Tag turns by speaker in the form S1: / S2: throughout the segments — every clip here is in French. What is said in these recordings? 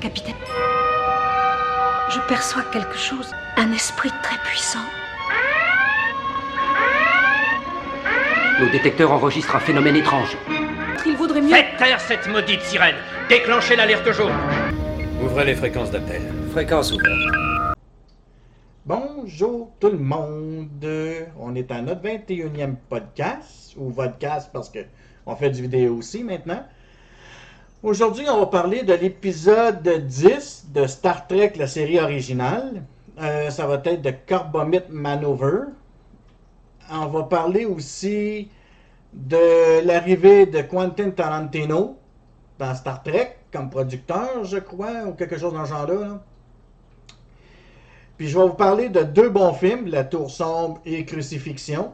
S1: Capitaine, je perçois quelque chose, un esprit très puissant.
S2: Nos détecteurs enregistrent un phénomène étrange.
S1: Il vaudrait mieux.
S3: Faites taire cette maudite sirène Déclenchez l'alerte jaune
S4: Ouvrez les fréquences d'appel.
S2: Fréquence ouverte.
S5: Bonjour tout le monde. On est à notre 21e podcast, ou podcast parce que on fait du vidéo aussi maintenant. Aujourd'hui, on va parler de l'épisode 10 de Star Trek, la série originale. Euh, ça va être de Carbomite Manover. On va parler aussi de l'arrivée de Quentin Tarantino dans Star Trek comme producteur, je crois, ou quelque chose dans ce genre-là. là. Puis je vais vous parler de deux bons films, La Tour Sombre et Crucifixion.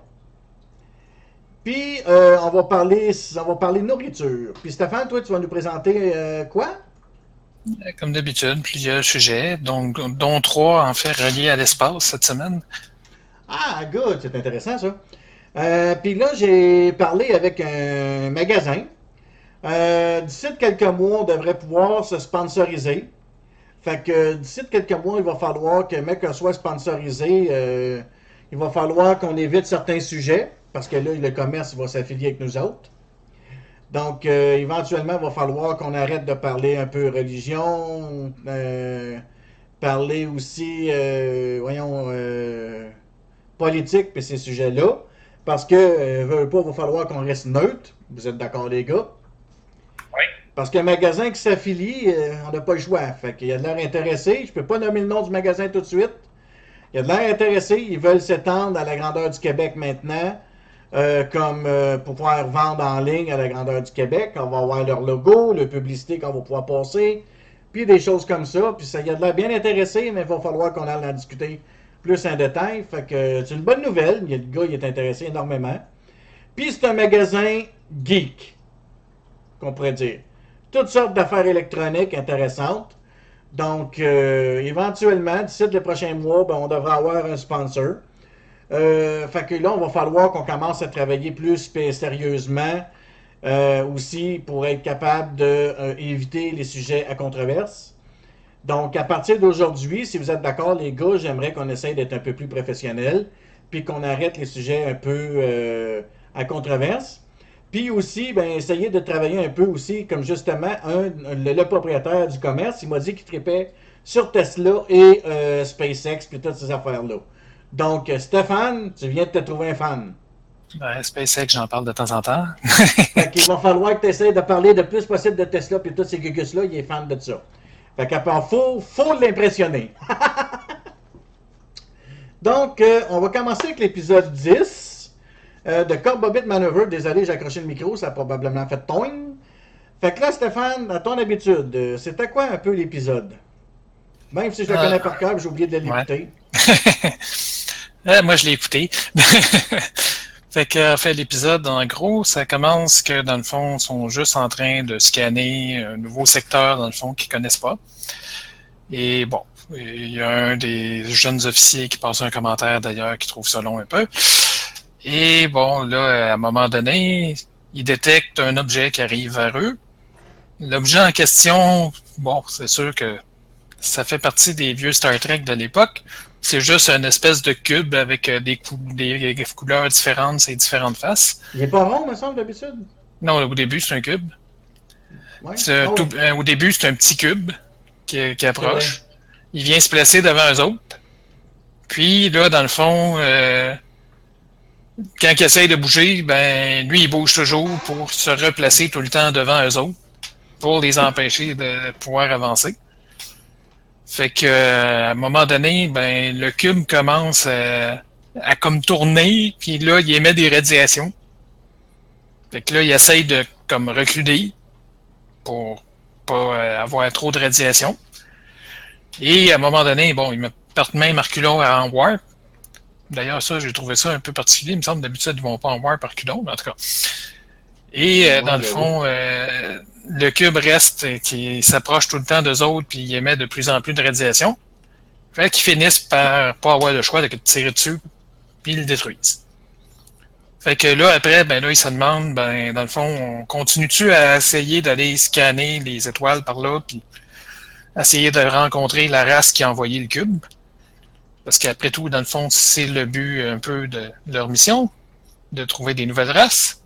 S5: Puis euh, on va parler, on va parler nourriture. Puis Stéphane, toi, tu vas nous présenter euh, quoi?
S6: Comme d'habitude, plusieurs sujets, donc, dont trois en fait reliés à l'espace cette semaine.
S5: Ah, good, c'est intéressant ça. Euh, Puis là, j'ai parlé avec un magasin. Euh, d'ici de quelques mois, on devrait pouvoir se sponsoriser. Fait que d'ici de quelques mois, il va falloir que mec soit sponsorisé. euh, il va falloir qu'on évite certains sujets parce que là, le commerce va s'affilier avec nous autres. Donc, euh, éventuellement, il va falloir qu'on arrête de parler un peu religion, euh, parler aussi, euh, voyons, politique, puis ces sujets-là. Parce que, veut pas, il va falloir qu'on reste neutre. Vous êtes d'accord, les gars?
S6: Oui.
S5: Parce qu'un magasin qui s'affilie, on n'a pas le choix. Fait qu'il y a de l'air intéressé. Je peux pas nommer le nom du magasin tout de suite. Il y a de l'air intéressé. Ils veulent s'étendre à la grandeur du Québec maintenant. Euh, comme euh, pour pouvoir vendre en ligne à la grandeur du Québec. On va avoir leur logo, leur publicité qu'on va pouvoir passer. Puis des choses comme ça. Puis ça, y a de l'air bien intéressé, mais il va falloir qu'on aille en discuter plus en détail. Fait que c'est une bonne nouvelle. Le gars, il est intéressé énormément. Puis c'est un magasin geek, qu'on pourrait dire. Toutes sortes d'affaires électroniques intéressantes. Donc, euh, éventuellement, d'ici les prochains mois, ben, on devrait avoir un sponsor. Euh, fait que là, on va falloir qu'on commence à travailler plus sérieusement euh, aussi pour être capable d'éviter les sujets à controverse. Donc, à partir d'aujourd'hui, si vous êtes d'accord, les gars, j'aimerais qu'on essaye d'être un peu plus professionnel, puis qu'on arrête les sujets un peu euh, à controverse. Puis aussi, ben, essayer de travailler un peu aussi, comme justement, le, propriétaire du commerce, il m'a dit qu'il tripait sur Tesla et euh, SpaceX, puis toutes ces affaires-là. Donc, euh, Stéphane, tu viens de te trouver un fan.
S6: Ben, SpaceX, j'en parle de temps en temps.
S5: Fait qu'il va falloir que tu essaies de parler le plus possible de Tesla, puis tous ces gugus-là, il est fan de ça. Fait qu'à part, faut, faut l'impressionner. Donc, euh, on va commencer avec l'épisode 10 euh, de Corp Bobbitt Maneuver. Désolé, j'ai accroché le micro, ça a probablement fait toing. Fait que là, Stéphane, à ton habitude, euh, c'était quoi un peu l'épisode? Même si je le connais par cœur, j'ai oublié de l'écouter.
S6: Euh, moi, je l'ai écouté. fait que, fait, l'épisode, en gros, ça commence que, dans le fond, ils sont juste en train de scanner un nouveau secteur, dans le fond, qu'ils connaissent pas. Et bon, il y a un des jeunes officiers qui passe un commentaire, d'ailleurs, qui trouve ça long un peu. Et bon, là, à un moment donné, ils détectent un objet qui arrive vers eux. L'objet en question, bon, c'est sûr que ça fait partie des vieux Star Trek de l'époque. C'est juste une espèce de cube avec euh, des, cou- des couleurs différentes et différentes faces.
S5: Il est pas rond, me semble, d'habitude?
S6: Non, au début, c'est un cube.
S5: Ouais.
S6: Tout-
S5: ouais.
S6: euh, au début, c'est un petit cube qui, qui approche. Il vient se placer devant eux autres. Puis là, dans le fond, euh, quand il essaye de bouger, ben lui, il bouge toujours pour se replacer tout le temps devant eux autres pour les empêcher de pouvoir avancer. Fait que euh, à un moment donné, ben le cube commence à, à comme tourner, puis là, il émet des radiations. Fait que là, il essaye de comme reculer pour pas euh, avoir trop de radiation. Et à un moment donné, bon, il me porte même reculons en warp. D'ailleurs, ça, j'ai trouvé ça un peu particulier. Il me semble d'habitude, ils vont pas en warp par reculons, mais en tout cas. Et euh, dans le fond, euh, le cube reste, euh, qui s'approche tout le temps d'eux autres, puis il émet de plus en plus de radiation. Fait qu'ils finissent par pas avoir le choix de tirer dessus, puis ils le détruisent. Fait que là, après, ben là, ils se demandent, ben, dans le fond, on continue-tu à essayer d'aller scanner les étoiles par là, puis essayer de rencontrer la race qui a envoyé le cube? Parce qu'après tout, dans le fond, c'est le but un peu de leur mission, de trouver des nouvelles races.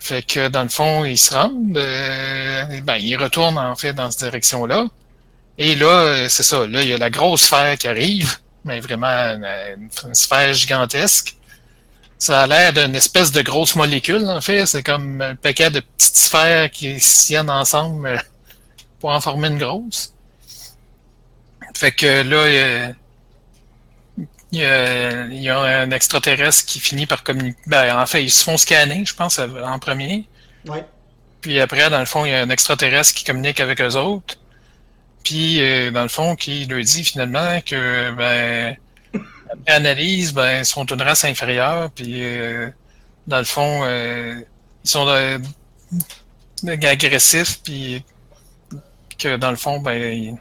S6: Fait que dans le fond, ils se rendent, euh, ben, ils retournent en fait dans cette direction-là. Et là, euh, c'est ça, là, il y a la grosse sphère qui arrive, mais vraiment une, une sphère gigantesque. Ça a l'air d'une espèce de grosse molécule, en fait. C'est comme un paquet de petites sphères qui tiennent ensemble euh, pour en former une grosse. Fait que là, il y, a, il y, a, un extraterrestre qui finit par communiquer. Ben, en fait, ils se font scanner, je pense, en premier.
S5: Ouais.
S6: Puis après, dans le fond, il y a un extraterrestre qui communique avec eux autres. Puis, euh, dans le fond, qui leur dit finalement que, ben, après analyse, ben, ils sont une race inférieure. Puis, euh, dans le fond, euh, ils sont agressifs. Puis, que dans le fond, ben,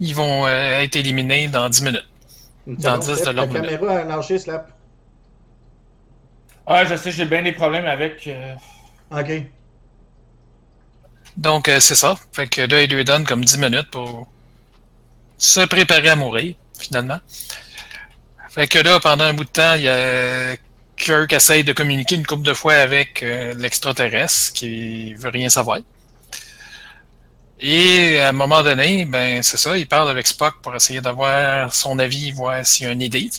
S6: ils vont être éliminés dans 10 minutes. Dans 10 de
S5: La caméra a lâché, Slap.
S7: Ah, je sais, j'ai bien des problèmes avec. Euh...
S5: Ok.
S6: Donc, euh, c'est ça. Fait que là, il lui donne comme 10 minutes pour se préparer à mourir, finalement. Fait que là, pendant un bout de temps, il y a Kirk essaye de communiquer une couple de fois avec euh, l'extraterrestre qui veut rien savoir. Et à un moment donné, ben c'est ça, il parle avec Spock pour essayer d'avoir son avis, voir s'il y a une idée.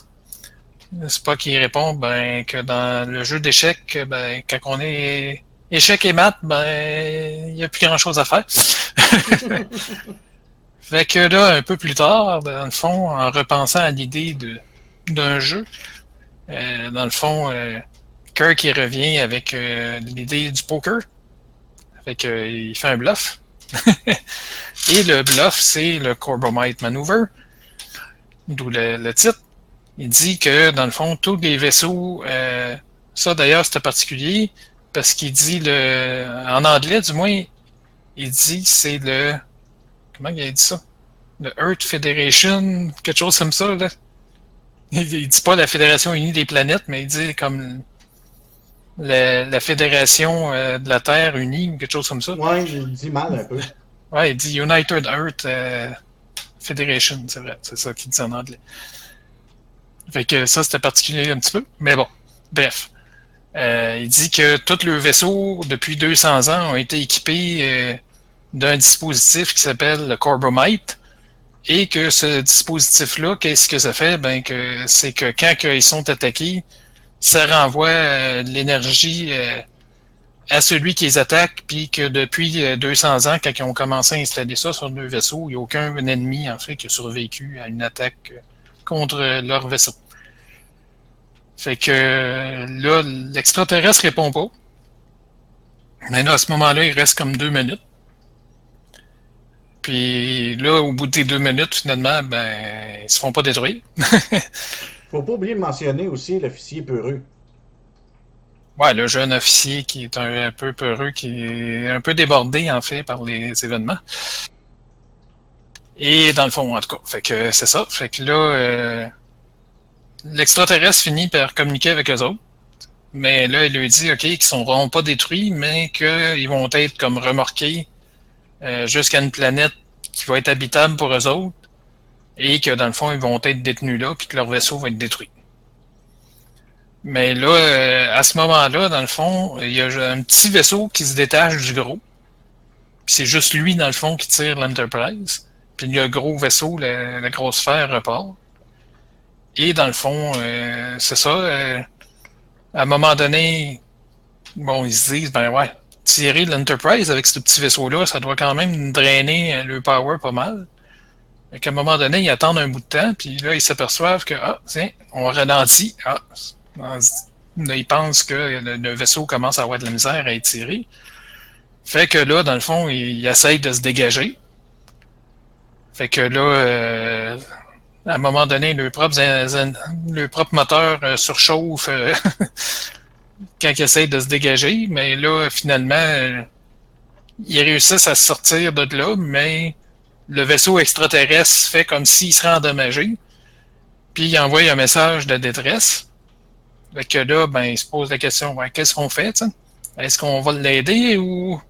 S6: Spock il répond ben que dans le jeu d'échecs, ben quand on est échec et maths, ben il n'y a plus grand chose à faire. fait que là, un peu plus tard, dans le fond, en repensant à l'idée de d'un jeu, euh, dans le fond, euh, Kirk il revient avec euh, l'idée du poker. Fait que il fait un bluff. Et le bluff, c'est le Corbomite Maneuver, d'où le, titre. Il dit que, dans le fond, tous les vaisseaux, euh, ça d'ailleurs c'était particulier, parce qu'il dit le. En anglais, du moins, il dit c'est le. Comment il a dit ça? Le Earth Federation, quelque chose comme ça, là. Il, il dit pas la Fédération Unie des Planètes, mais il dit comme la, la Fédération euh, de la Terre unie ou quelque chose comme ça.
S5: Ouais, il dit mal un peu.
S6: Ouais, il dit United Earth euh, Federation, c'est vrai, c'est ça qu'il dit en anglais. Fait que ça, c'était particulier un petit peu, mais bon, bref. Euh, il dit que tous leurs vaisseaux, depuis 200 ans, ont été équipés d'un dispositif qui s'appelle le Corbomite, et que ce dispositif-là, qu'est-ce que ça fait? Ben, que c'est que quand ils sont attaqués, ça renvoie euh, l'énergie euh, à celui qui les attaque, puis que depuis 200 euh, ans, quand ils ont commencé à installer ça sur deux vaisseaux, il n'y a aucun ennemi, en fait, qui a survécu à une attaque contre leur vaisseau. Fait que là, l'extraterrestre répond pas. Mais là, à ce moment-là, il reste comme deux minutes. Puis là, au bout des deux minutes, finalement, ben, ils se font pas détruire.
S5: Faut pas oublier de mentionner aussi l'officier peureux.
S6: Ouais, le jeune officier qui est un, peu peureux, qui est un peu débordé, en fait, par les événements. Et dans le fond, en tout cas, fait que c'est ça. Fait que là, euh, l'extraterrestre finit par communiquer avec eux autres. Mais là, il lui dit, OK, qu'ils ne seront pas détruits, mais qu'ils vont être comme remorqués euh, jusqu'à une planète qui va être habitable pour eux autres et que dans le fond, ils vont être détenus là, puis que leur vaisseau va être détruit. Mais là, euh, à ce moment-là, dans le fond, il y a un petit vaisseau qui se détache du gros. Puis c'est juste lui, dans le fond, qui tire l'Enterprise. Puis le gros vaisseau, la, grosse sphère repart. Et dans le fond, euh, c'est ça. Euh, à un moment donné, bon, ils se disent, ben ouais, tirer l'Enterprise avec ce petit vaisseau-là, ça doit quand même drainer le power pas mal. Et qu'à un moment donné, ils attendent un bout de temps, puis là, ils s'aperçoivent que, ah, tiens, on ralentit. Ah, là, ils pensent que le, vaisseau commence à avoir de la misère à étirer. Fait que là, dans le fond, ils, essayent de se dégager. Fait que là, euh, à un moment donné, le propre, moteur euh, surchauffe euh, quand ils essayent de se dégager. Mais là, finalement, ils réussissent à sortir de là, mais le vaisseau extraterrestre fait comme s'il serait endommagé, puis il envoie un message de détresse. Fait que là, ben, il se pose la question, qu'est-ce qu'on fait, Est-ce qu'on va l'aider ou...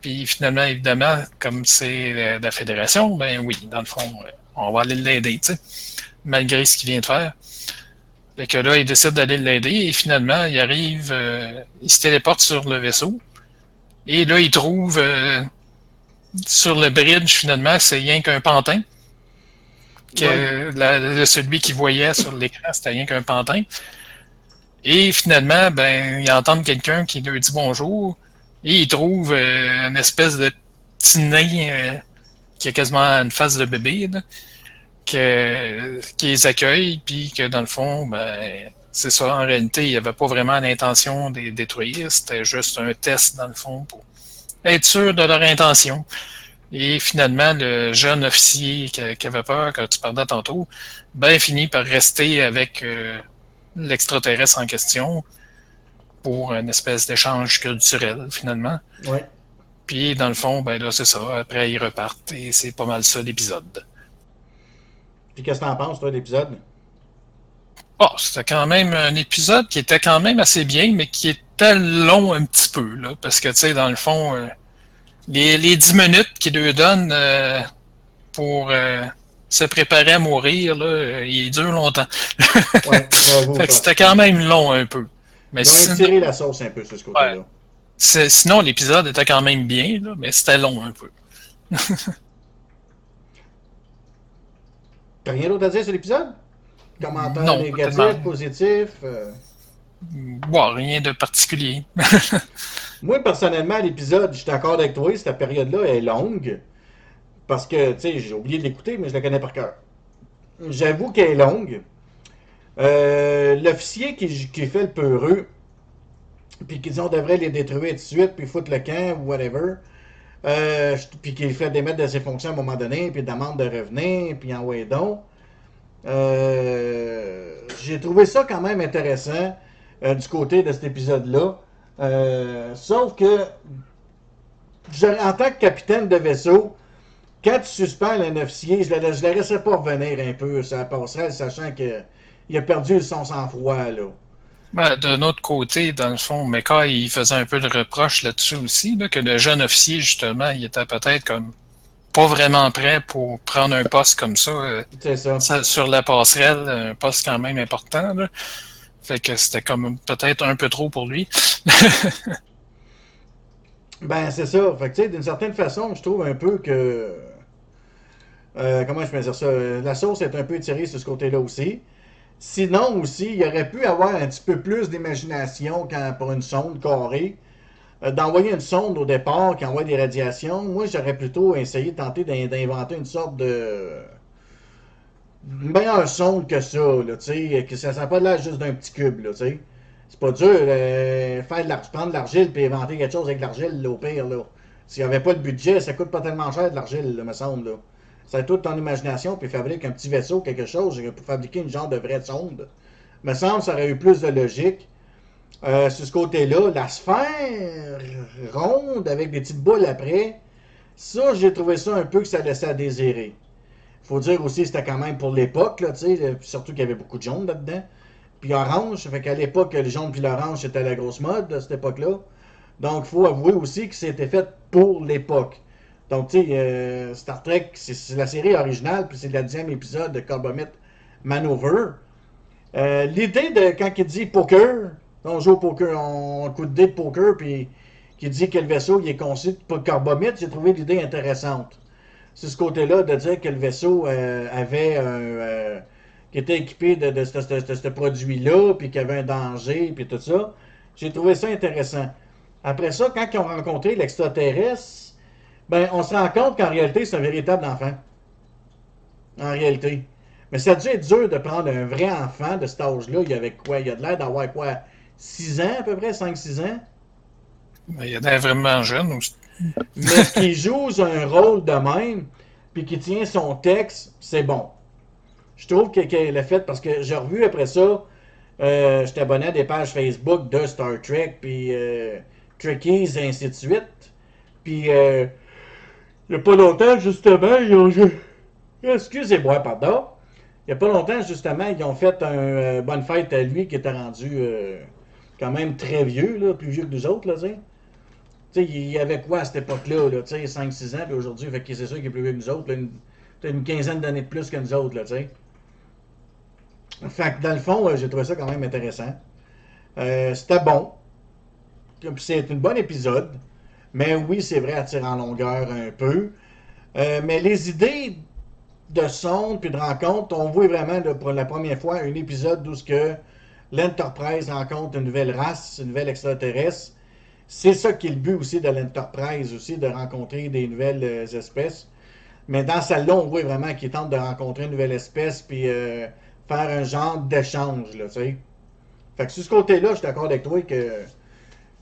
S6: Puis finalement, évidemment, comme c'est la fédération, ben oui, dans le fond, on va aller l'aider, malgré ce qu'il vient de faire. Fait que là, il décide d'aller l'aider et finalement, il arrive, euh, il se téléporte sur le vaisseau. Et là, il trouve euh, sur le bridge, finalement, c'est rien qu'un pantin. Que celui qui voyait sur l'écran, c'était rien qu'un pantin. Et finalement, ben, il entend quelqu'un qui lui dit bonjour. Et il trouve euh, une espèce de petit nain qui a quasiment une face de bébé. Là que, qui les accueille, puis que dans le fond, ben, c'est ça, en réalité, il n'y avait pas vraiment l'intention de les détruire, c'était juste un test, dans le fond, pour être sûr de leur intention. Et finalement, le jeune officier qui, avait peur, quand tu parlais tantôt, ben, finit par rester avec euh, l'extraterrestre en question pour une espèce d'échange culturel, finalement.
S5: Ouais.
S6: Puis, dans le fond, ben là, c'est ça. Après, ils repartent et c'est pas mal ça l'épisode.
S5: Puis qu'est-ce que t'en penses, toi, de l'épisode?
S6: Oh, c'était quand même un épisode qui était quand même assez bien, mais qui était long un petit peu, là. Parce que, tu sais, dans le fond, euh, les, les 10 minutes qu'il lui donne euh, pour euh, se préparer à mourir, là, il dure longtemps. ouais, fait que c'était quand même long un peu.
S5: Mais Ils ont étiré la sauce un peu sur ce côté-là. Ouais.
S6: Sinon, l'épisode était quand même bien, là, mais c'était long un peu.
S5: T'as rien d'autre à dire sur l'épisode? Commentaires négatifs, positifs? Euh...
S6: rien de particulier.
S5: Moi, personnellement, l'épisode, je suis d'accord avec toi, cette période-là est longue. Parce que, tu sais, j'ai oublié de l'écouter, mais je la connais par cœur. J'avoue qu'elle est longue. Euh, L'officier qui, qui, fait le peureux, puis qui dit on devrait les détruire tout de suite, puis foutre le camp, ou whatever. Euh, puis qu'il fait démettre de ses fonctions à un moment donné, puis demande de revenir, puis en donc. Euh, J'ai trouvé ça quand même intéressant euh, du côté de cet épisode-là. Euh, sauf que, en tant que capitaine de vaisseau, quand tu suspends un officier, je ne le, laisserais pas revenir un peu ça passerait, sachant qu'il a perdu son sang-froid. là.
S6: Ben, D'un autre côté, dans le fond, Mecca, il faisait un peu de reproche là-dessus aussi, que le jeune officier, justement, il était peut-être comme pas vraiment prêt pour prendre un poste comme ça,
S5: euh,
S6: ça. sur la passerelle, un poste quand même important. Là. Fait que c'était comme peut-être un peu trop pour lui.
S5: ben, c'est ça. Fait que, tu sais, d'une certaine façon, je trouve un peu que. Euh, comment je peux dire ça? La sauce est un peu étirée sur ce côté-là aussi. Sinon aussi, il aurait pu avoir un petit peu plus d'imagination pour une sonde carrée. Euh, d'envoyer une sonde au départ qui envoie des radiations, moi j'aurais plutôt essayé de tenter d'inventer une sorte de. Une meilleure sonde que ça, là, que ça n'a pas l'air juste d'un petit cube, là, C'est pas dur, euh, faire de prendre de l'argile et inventer quelque chose avec l'argile, au pire, là. S'il n'y avait pas de budget, ça coûte pas tellement cher de l'argile, me semble, là. Ça toute ton imagination, puis fabrique un petit vaisseau, quelque chose, pour fabriquer une genre de vraie sonde. Me semble ça aurait eu plus de logique. Euh, sur ce côté-là, la sphère ronde avec des petites boules après, ça, j'ai trouvé ça un peu que ça laissait à désirer. Faut dire aussi que c'était quand même pour l'époque, surtout qu'il y avait beaucoup de jaune là-dedans. Puis orange, fait qu'à l'époque, le jaune puis l'orange, c'était la grosse mode à cette époque-là. Donc, il faut avouer aussi que c'était fait pour l'époque. Donc, tu sais, euh, Star Trek, c'est la série originale, puis c'est le deuxième épisode de Carbomite Manover. Euh, l'idée de quand il dit poker, on joue au poker, on coup de dé de poker, puis qui dit que le vaisseau il est conçu pour carbomite, j'ai trouvé l'idée intéressante. C'est ce côté-là de dire que le vaisseau euh, avait un. qui était équipé de, de, ce produit-là, puis qu'il y avait un danger, puis tout ça. J'ai trouvé ça intéressant. Après ça, quand ils ont rencontré l'extraterrestre, ben, on se rend compte qu'en réalité, c'est un véritable enfant. En réalité. Mais ça a dû être dur de prendre un vrai enfant de cet âge-là. Il y avait quoi? Il y a de l'air d'avoir quoi? 6 ans à peu près? 5-6 ans?
S6: Ben, il y a vraiment jeune.
S5: Mais qui joue un rôle de même, puis qui tient son texte, c'est bon. Je trouve qu'elle l'a fait parce que j'ai revu après ça, euh, j'étais abonné à des pages Facebook de Star Trek, puis euh, et ainsi de suite. Puis euh, il n'y a pas longtemps, justement, ils ont. Excusez-moi, pardon. Il n'y a pas longtemps, justement, ils ont fait un euh, bonne fête à lui qui était rendu euh, quand même très vieux, là, plus vieux que nous autres, là, il y avait quoi à cette époque-là, là, tu sais, 5-6 ans, puis aujourd'hui, fait c'est sûr qu'il est plus vieux que nous autres, là, une, une quinzaine d'années de plus que nous autres, là, tu sais. Fait dans le fond, euh, j'ai trouvé ça quand même intéressant. Euh, c'était bon. C'est un bon épisode. Mais oui, c'est vrai, à tirer en longueur un peu. Euh, mais les idées de sonde puis de rencontre, on voit vraiment pour la première fois un épisode où l'Enterprise rencontre une nouvelle race, une nouvelle extraterrestre. C'est ça qui est le but aussi de l'Enterprise aussi, de rencontrer des nouvelles euh, espèces. Mais dans celle-là, on vraiment qu'ils tentent de rencontrer une nouvelle espèce puis euh, faire un genre d'échange, là. Fait que sur ce côté-là, je suis d'accord avec toi que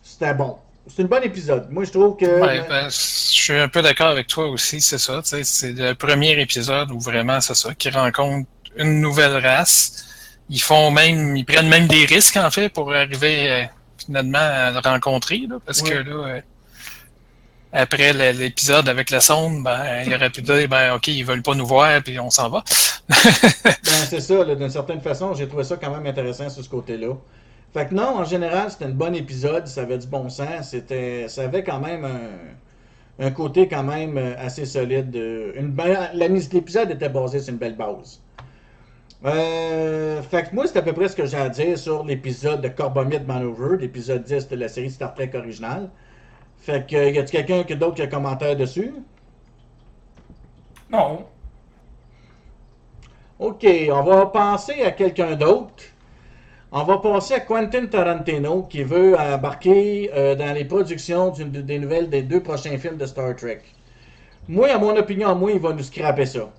S5: c'était bon. C'est un bon épisode. Moi, je trouve que.
S6: Ben, je suis un peu d'accord avec toi aussi, c'est ça. C'est le premier épisode où vraiment c'est ça, qu'ils rencontrent une nouvelle race. Ils font même, ils prennent même des risques en fait pour arriver euh, finalement à le rencontrer, là, parce que là, euh, après l'épisode avec la sonde, ben, il aurait pu dire, ben ok, ils veulent pas nous voir, puis on s'en va.
S5: Ben, c'est ça, d'une certaine façon, j'ai trouvé ça quand même intéressant sur ce côté-là. Fait que non, en général, c'était un bon épisode, ça avait du bon sens, c'était, ça avait quand même un, un côté quand même euh, assez solide. euh, Une, ben, la mise- l'épisode était basé sur une belle base. Euh, fait que moi, c'est à peu près ce que j'ai à dire sur l'épisode de Corbomite Manover, l'épisode 10 de la série Star Trek originale. Fait que, y a-t-il quelqu'un qui- d'autre qui a un commentaire dessus?
S7: Non.
S5: OK, on va passer à quelqu'un d'autre. On va passer à Quentin Tarantino qui veut embarquer euh, dans les productions d'une- des nouvelles des deux prochains films de Star Trek. Moi, à mon opinion, moi, il va nous scraper ça.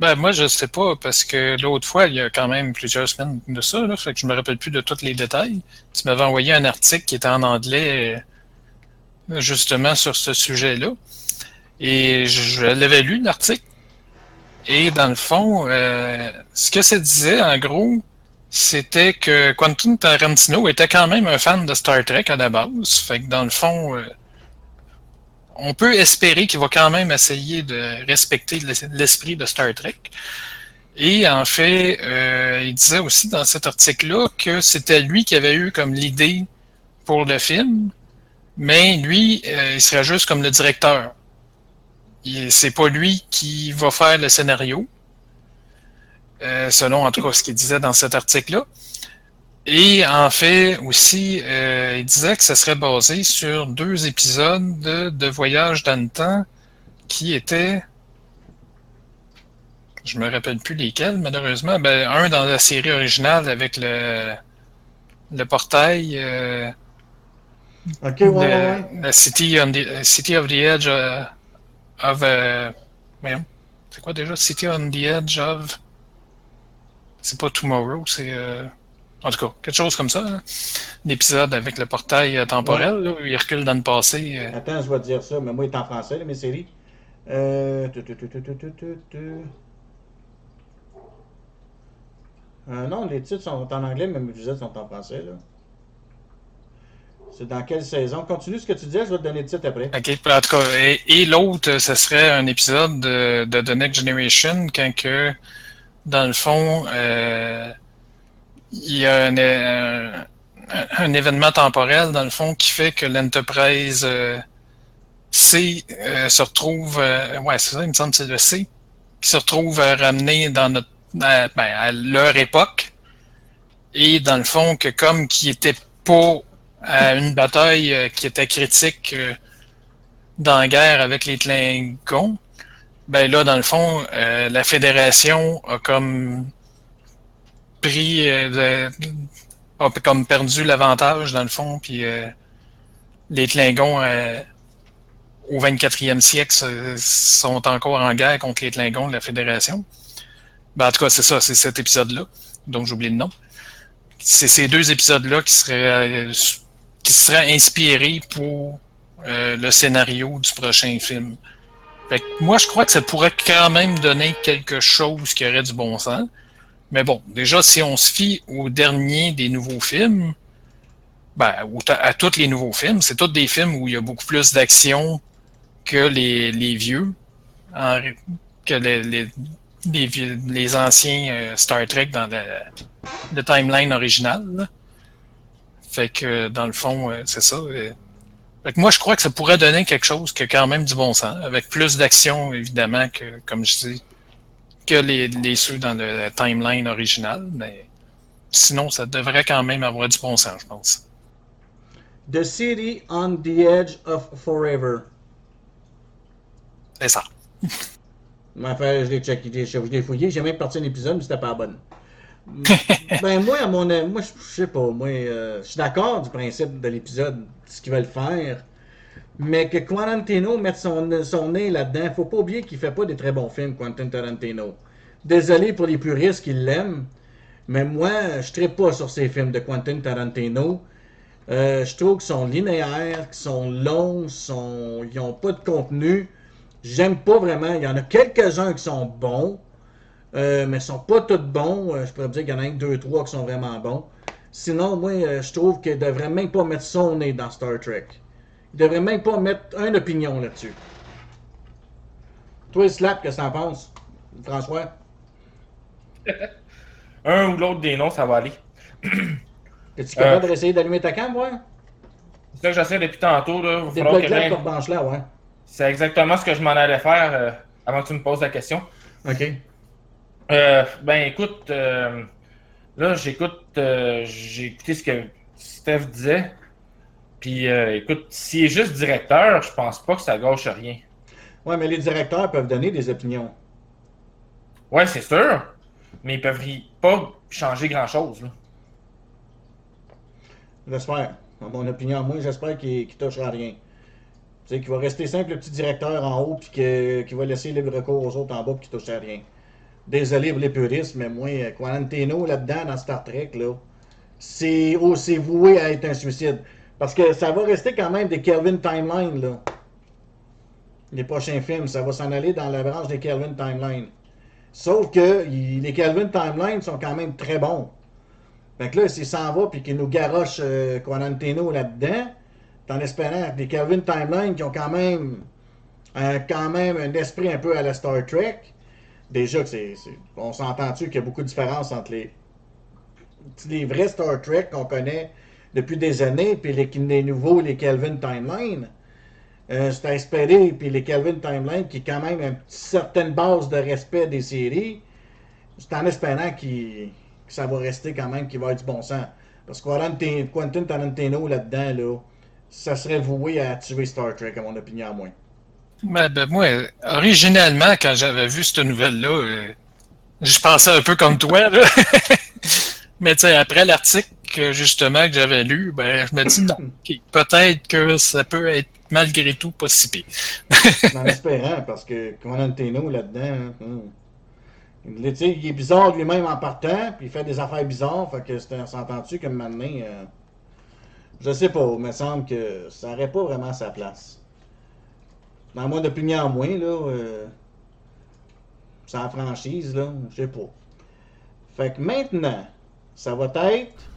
S6: Ben, moi, je sais pas, parce que l'autre fois, il y a quand même plusieurs semaines de ça, là, fait que je me rappelle plus de tous les détails. Tu m'avais envoyé un article qui était en anglais, euh, justement, sur ce sujet-là. Et je, l'avais lu, l'article. Et dans le fond, euh, ce que ça disait, en gros, c'était que Quentin Tarantino était quand même un fan de Star Trek à la base. Fait que dans le fond, euh, on peut espérer qu'il va quand même essayer de respecter l'es- l'esprit de Star Trek. Et en fait, euh, il disait aussi dans cet article-là que c'était lui qui avait eu comme l'idée pour le film, mais lui, euh, il serait juste comme le directeur. C'est pas lui qui va faire le scénario, euh, selon en tout cas ce qu'il disait dans cet article-là. Et en fait, aussi, euh, il disait que ça serait basé sur deux épisodes de, de Voyage dans le temps qui étaient. Je me rappelle plus lesquels, malheureusement. Ben, un dans la série originale avec le, le portail, euh,
S5: ouais, ouais.
S6: la City, on the, City of the Edge euh, of. voyons, c'est quoi déjà? City on the Edge of. C'est pas Tomorrow, c'est. euh, en tout cas, quelque chose comme ça. hein. L'épisode avec le portail euh, temporel, là, où il recule dans le passé. euh.
S5: Attends, je vais te dire ça, mais moi, il est en français, là, mes séries. Euh... Euh, non, les titres sont en anglais, mais mes épisodes sont en français, là. C'est dans quelle saison? Continue ce que tu disais, je vais te donner le titre après.
S6: OK, puis en tout cas, et, et l'autre, ce serait un épisode de, de The Next Generation, quand que, dans le fond, euh, il y a un, un, événement temporel, dans le fond, qui fait que l'Enterprise euh, C euh, se retrouve, euh, ouais, c'est ça, il me semble que c'est le C, qui se retrouve euh, ramené dans notre, à, ben, à leur époque, et dans le fond, que comme qui était pas à une bataille euh, qui était critique euh, dans la guerre avec les Klingons, ben là, dans le fond, euh, la Fédération a comme pris, euh, comme perdu l'avantage, dans le fond, puis euh, les Klingons, euh, au 24e siècle, sont encore en guerre contre les Klingons de la Fédération. Ben, en tout cas, c'est ça, c'est cet épisode-là, dont j'oublie le nom. C'est ces deux épisodes-là qui seraient euh, qui serait inspiré pour euh, le scénario du prochain film. Fait que moi, je crois que ça pourrait quand même donner quelque chose qui aurait du bon sens. Mais bon, déjà, si on se fie au dernier des nouveaux films, ben, à tous les nouveaux films, c'est tous des films où il y a beaucoup plus d'action que les, les vieux, que les, les, les, anciens euh, Star Trek dans le, timeline original. Fait que dans le fond, euh, c'est ça. euh, Fait que moi, je crois que ça pourrait donner quelque chose qui a quand même du bon sens, avec plus d'action, évidemment, que, comme je dis, que les, les ceux dans le timeline original, mais sinon, ça devrait quand même avoir du bon sens, je pense.
S5: The City on the Edge of Forever.
S6: C'est ça.
S5: Enfin, je l'ai checké, je l'ai fouillé, j'ai même parti un épisode, mais c'était pas bonne. ben moi, à mon moi, je sais pas, moi, euh, je suis d'accord du principe de l'épisode, ce qu'ils veulent faire, mais que Quarantino mette son, nez là-dedans, faut pas oublier qu'il fait pas des très bons films, Quentin Tarantino. Désolé pour les puristes qui l'aiment, mais moi, je ne pas sur ces films de Quentin Tarantino. Euh, je trouve qu'ils sont linéaires, qu'ils sont longs, sont... ils n'ont pas de contenu. J'aime pas vraiment. Il y en a quelques-uns qui sont bons, euh, mais ils sont pas tous bons. Euh, je pourrais dire qu'il y en a un, deux, trois qui sont vraiment bons. Sinon, moi, je trouve qu'il devrait même pas mettre son nez dans Star Trek. Il devrait même pas mettre une opinion là-dessus. Toi, Slap, qu'est-ce que t'en penses? François?
S7: Un ou l'autre des noms, ça va aller.
S5: Es-tu capable d'essayer d'allumer ta cam, ouais?
S7: C'est ça que j'essaie depuis tantôt, là.
S5: Blocs là, branche là, ouais.
S7: C'est exactement ce que je m'en allais faire euh, avant que tu me poses la question.
S5: OK.
S7: Euh, ben écoute, euh, là j'écoute, j'ai écouté ce que Steph disait. Puis écoute, s'il est juste directeur, je pense pas que ça gâche rien.
S5: Ouais, mais les directeurs peuvent donner des opinions.
S7: Ouais, c'est sûr. Mais ils peuvent pas changer grand-chose.
S5: J'espère. En mon opinion, moi, j'espère qu'il ne touchera à rien qu'il va rester simple le petit directeur en haut, puis qu'il va laisser libre recours aux autres en bas, puis qu'il touche à rien. Désolé pour les puristes, mais moi, Quarantino là-dedans, dans Star Trek, là, c'est oh, voué à être un suicide. Parce que ça va rester quand même des Kelvin Timeline, là. Les prochains films, ça va s'en aller dans la branche des Kelvin Timeline. Sauf que les Kelvin Timeline sont quand même très bons. Fait que là, s'il s'en va puis qu'il nous garoche euh, Quarantino là-dedans, en espérant des Kelvin Timeline qui ont quand même, quand même un esprit un peu à la Star Trek. Déjà, on s'entend-tu qu'il y a beaucoup de différence entre les, les vrais Star Trek qu'on connaît depuis des années, puis les, nouveaux, les Kelvin Timeline. Euh, c'est à espérer, puis les Kelvin Timeline, qui quand même une certaine base de respect des séries, c'est en espérant que ça va rester quand même, qu'il va être du bon sens. Parce que Quentin Tarantino là-dedans, là, ça serait voué à tuer Star Trek, à mon opinion, à moi.
S6: Ben, ben, moi, originalement, quand j'avais vu cette nouvelle-là, euh, je pensais un peu comme toi, là. Mais après l'article, justement, que j'avais lu, ben, je me dis non, peut-être que ça peut être malgré tout pas si pire.
S5: en espérant, parce que Quarantino là-dedans, hein, il est bizarre lui-même en partant, puis il fait des affaires bizarres, fait que s'entend-tu comme maintenant. Euh, je sais pas, il me semble que ça n'aurait pas vraiment sa place. Dans mon opinion, moins, là, euh, sans franchise, là, je sais pas. Fait que maintenant, ça va être.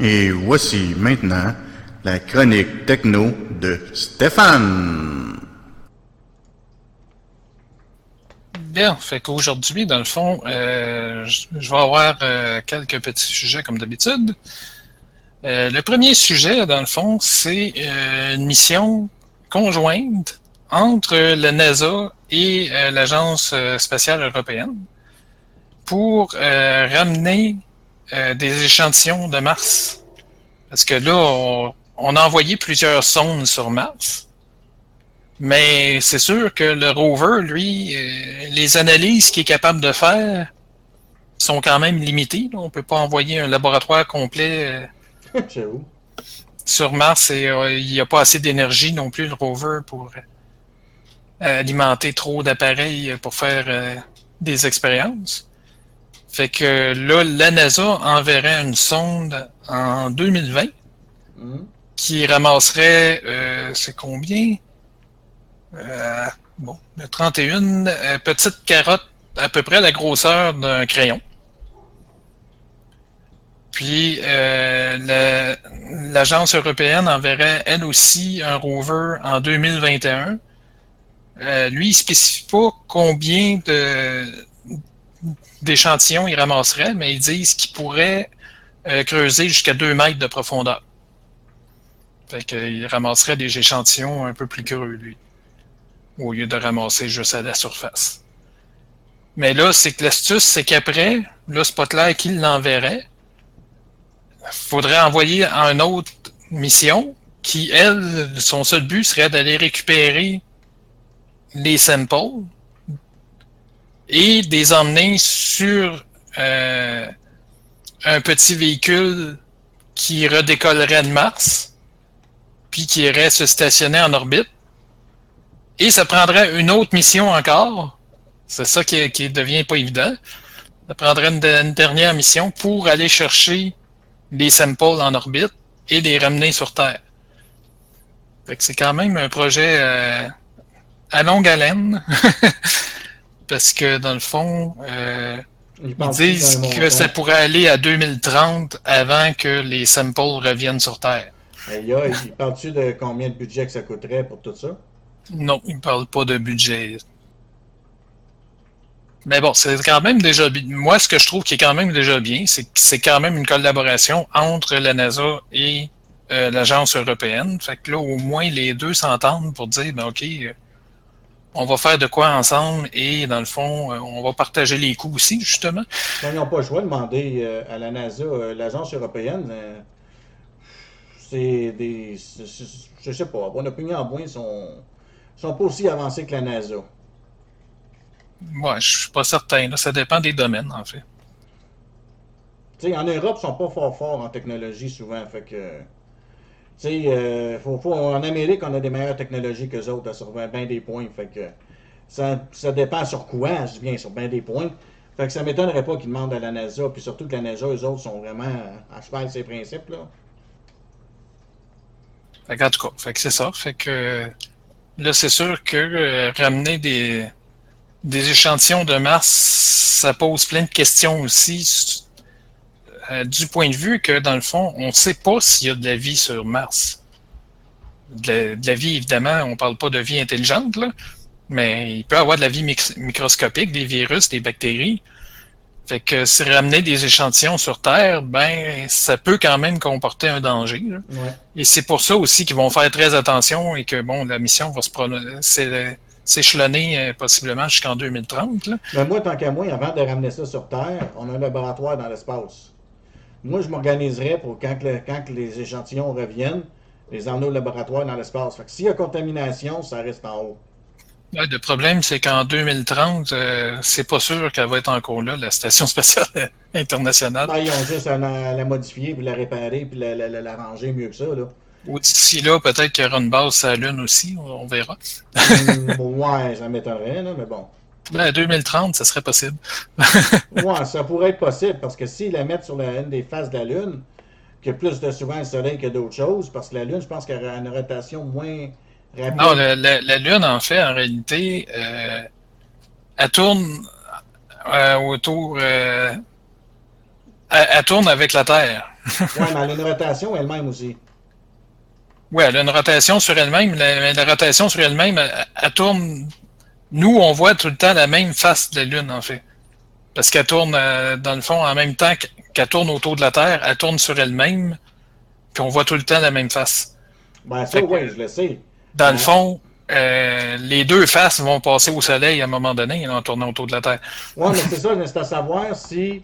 S8: Et voici maintenant la chronique techno de Stéphane.
S6: Bien, fait qu'aujourd'hui, dans le fond, euh, je vais avoir euh, quelques petits sujets comme d'habitude. Euh, le premier sujet, dans le fond, c'est une mission conjointe entre la NASA et l'Agence spatiale européenne pour ramener des échantillons de Mars. Parce que là, on, a envoyé plusieurs sondes sur Mars. Mais c'est sûr que le rover, lui, les analyses qu'il est capable de faire sont quand même limitées. On ne peut pas envoyer un laboratoire complet Sur Mars, euh, il n'y a pas assez d'énergie non plus, le rover, pour euh, alimenter trop d'appareils pour faire euh, des expériences. Fait que là, la NASA enverrait une sonde en 2020 mm-hmm. qui ramasserait, c'est combien? bon, 31 petites carottes à peu près la grosseur d'un crayon. Puis euh, l'agence européenne enverrait elle aussi un rover en 2021. Euh, lui, il ne spécifie pas combien d'échantillons il ramasserait, mais ils disent qu'il pourrait euh, creuser jusqu'à 2 mètres de profondeur. Fait qu'il ramasserait des échantillons un peu plus creux, lui. Au lieu de ramasser juste à la surface. Mais là, c'est que l'astuce, c'est qu'après, là, c'est qui l'enverrait. Faudrait envoyer à une autre mission qui, elle, son seul but serait d'aller récupérer les samples et de les emmener sur euh, un petit véhicule qui redécollerait de Mars, puis qui irait se stationner en orbite. Et ça prendrait une autre mission encore. C'est ça qui, qui, devient pas évident. Ça prendrait une, une, dernière mission pour aller chercher les samples en orbite et les ramener sur Terre. Fait que c'est quand même un projet euh, à longue haleine. Parce que dans le fond, euh, ils, ils disent que ça pourrait aller à 2030 avant que les samples reviennent sur Terre.
S5: Il, y a, il parle-tu de combien de budget que ça coûterait pour tout ça?
S6: Non, il ne parle pas de budget. Mais bon, c'est quand même déjà bien. Moi, ce que je trouve qui est quand même déjà bien, c'est que c'est quand même une collaboration entre la NASA et euh, l'agence européenne. Fait que là, au moins, les deux s'entendent pour dire, ben, OK, on va faire de quoi ensemble et, dans le fond, euh, on va partager les coûts aussi, justement.
S5: Ils n'ont pas le choix de demander euh, à la NASA, l'agence européenne, c'est des. je sais pas, mon opinion en moins, ils sont, sont pas aussi avancés que la NASA.
S6: Moi, je suis pas certain. Là. Ça dépend des domaines, en fait.
S5: sais, en Europe, ils sont pas fort forts en technologie souvent. Fait que. Sais, euh, faut, en Amérique, on a des meilleures technologies que les autres sur bien des points. Fait que ça, ça dépend sur quoi, je viens sur bien des points. Fait que ça m'étonnerait pas qu'ils demandent à la NASA, puis surtout que la NASA, eux autres, sont vraiment à cheval ces principes, là.
S6: Fait en tout cas, c'est ça. Fait que là, c'est sûr que euh, ramener des, des échantillons de Mars, ça pose plein de questions aussi, euh, du point de vue que, dans le fond, on ne sait pas s'il y a de la vie sur Mars. De la, de la vie, évidemment, on ne parle pas de vie intelligente, là, mais il peut y avoir de la vie microscopique, des virus, des bactéries. Fait que si ramener des échantillons sur Terre, ben ça peut quand même comporter un danger.
S5: Ouais.
S6: Et c'est pour ça aussi qu'ils vont faire très attention et que bon, la mission va se s'échelonner euh, possiblement jusqu'en 2030. Là.
S5: Mais moi, tant qu'à moi, avant de ramener ça sur Terre, on a un laboratoire dans l'espace. Moi, je m'organiserais pour quand, le, quand les échantillons reviennent, les emmener au laboratoire dans l'espace. Fait que s'il y a contamination, ça reste en haut.
S6: Ouais, le problème, c'est qu'en 2030, euh, c'est pas sûr qu'elle va être encore là, la Station spatiale internationale.
S5: Ben, ils ont juste à la, la, modifier, puis la réparer, puis la, la, la ranger mieux que ça. Là.
S6: Ou d'ici là, peut-être qu'il y aura une base sur la Lune aussi, on verra.
S5: mm, ouais, ça m'étonnerait, mais bon.
S6: Ben, 2030, ça serait possible.
S5: ouais, ça pourrait être possible, parce que s'ils la mettent sur la, une des faces de la Lune, a plus de souvent le Soleil que d'autres choses, parce que la Lune, je pense qu'elle a une rotation moins rapide.
S6: Non, la, la, la Lune, en fait, en réalité, euh, elle tourne euh, autour... Euh, elle, elle, tourne avec la Terre.
S5: ouais, mais elle a une rotation elle-même aussi.
S6: Oui, elle a une rotation sur elle-même. La, la, rotation sur elle-même, elle, elle, tourne. Nous, on voit tout le temps la même face de la Lune, en fait. Parce qu'elle tourne, euh, dans le fond, en même temps qu'elle tourne autour de la Terre, elle tourne sur elle-même, puis on voit tout le temps la même face.
S5: Ben, ça, oui, je le sais.
S6: Dans ouais. le fond, euh, les deux faces vont passer au Soleil à un moment donné en tournant autour de la Terre.
S5: Oui, mais c'est ça, c'est à savoir si.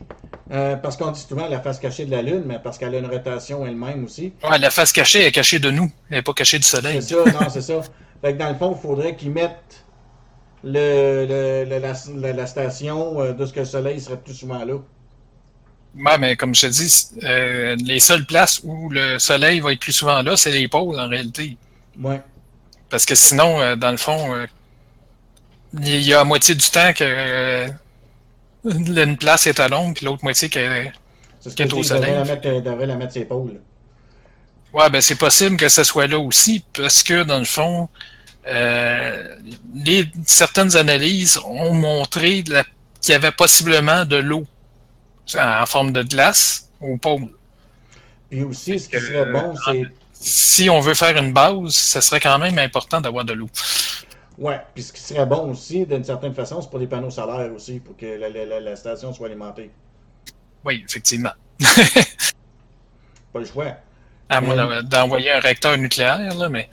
S5: Euh, parce qu'on dit souvent la face cachée de la Lune, mais parce qu'elle a une rotation elle-même aussi.
S6: Oui, la face cachée est cachée de nous, elle n'est pas cachée du Soleil.
S5: C'est ça, non, c'est ça. Fait que dans le fond, il faudrait qu'ils mettent le, le, le la, la, la, station euh, de ce que le Soleil serait plus souvent là.
S6: Oui, mais comme je te dis, euh, les seules places où le Soleil va être plus souvent là, c'est les pôles en réalité.
S5: Oui.
S6: Parce que sinon, euh, dans le fond, euh, il y a moitié du temps que une place est à l'ombre, puis l'autre moitié qui est,
S5: qu est, au soleil. Mettre, devrait la mettre ses pôles.
S6: Ouais, ben c'est possible que ce soit là aussi, parce que dans le fond, les, certaines analyses ont montré qu'il y avait possiblement de l'eau en forme de glace au pôle.
S5: Puis aussi, ce qui serait bon, c'est
S6: si on veut faire une base, ce serait quand même important d'avoir de l'eau.
S5: Oui, puis ce qui serait bon aussi, d'une certaine façon, c'est pour les panneaux solaires aussi, pour que la, la, la station soit alimentée.
S6: Oui, effectivement.
S5: Pas le choix.
S6: À moins d'envoyer un réacteur nucléaire, là, mais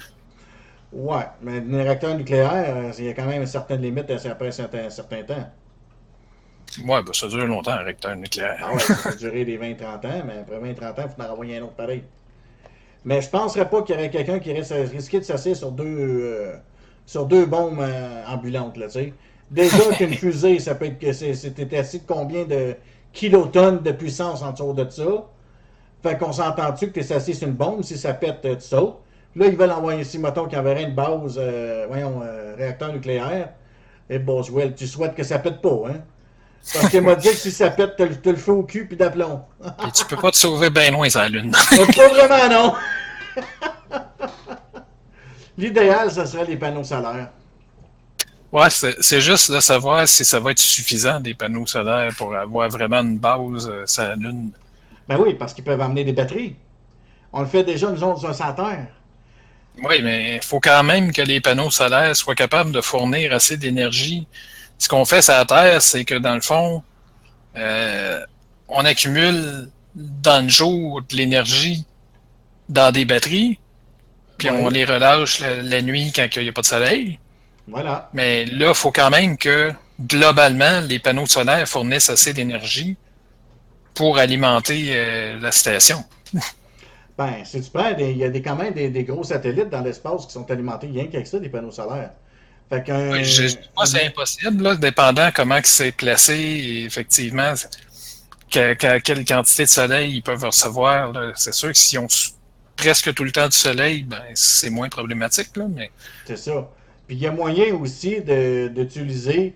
S5: Ouais, mais un réacteur nucléaire, il y a quand même une certaine limite à- après un certain, un certain temps.
S6: ouais, ben, ça dure longtemps, un réacteur nucléaire.
S5: Ah ouais, ça peut durer des 20-30 ans, mais après 20-30 ans, il faut en envoyer un autre pareil. Mais je penserais pas qu'il y aurait quelqu'un qui risque- risquait de s'asseoir sur deux, euh, sur deux bombes euh, ambulantes, là, tu sais. Déjà qu'une fusée, ça peut être que c'est- c'était assis de combien de kilotonnes de puissance en dessous de ça? Fait qu'on s'entend-tu que tu es assis sur une bombe, si ça pète, euh, tu sautes? Là, ils veulent envoyer ici, mettons, qu'ils enverraient une base, euh, voyons, euh, réacteur nucléaire. Et Boswell, tu souhaites que ça pète pas, hein? Parce qu'il m'a dit que si ça pète, le t'as le feu au cul puis d'aplomb.
S6: Et tu peux pas te sauver bien loin sur la Lune.
S5: Pas vraiment, non. L'idéal, ça serait les panneaux solaires.
S6: Ouais, c'est juste de savoir si ça va être suffisant des panneaux solaires pour avoir vraiment une base euh, sur la Lune.
S5: Ben oui, parce qu'ils peuvent amener des batteries. On le fait déjà, nous autres, sur Terre.
S6: Oui, mais il faut quand même que les panneaux solaires soient capables de fournir assez d'énergie. Ce qu'on fait sur la Terre, c'est que dans le fond, euh, on accumule dans le jour de l'énergie dans des batteries, puis
S5: Ouais.
S6: on les relâche la, la nuit quand il n'y a pas de soleil.
S5: Voilà.
S6: Mais là, il faut quand même que globalement, les panneaux solaires fournissent assez d'énergie pour alimenter euh, la station.
S5: Ben, si tu prends, des- il y a des, quand même des, des gros satellites dans l'espace qui sont alimentés rien qu'avec ça, des panneaux solaires. Fait qu'un.
S6: Oui, je dis pas que c'est impossible, là, dépendant comment c'est placé, et effectivement, que- que- quelle quantité de soleil ils peuvent recevoir. C'est sûr que s'ils ont presque tout le temps du soleil, ben, c'est moins problématique, là, mais
S5: C'est ça. Puis il y a moyen aussi de- d'utiliser,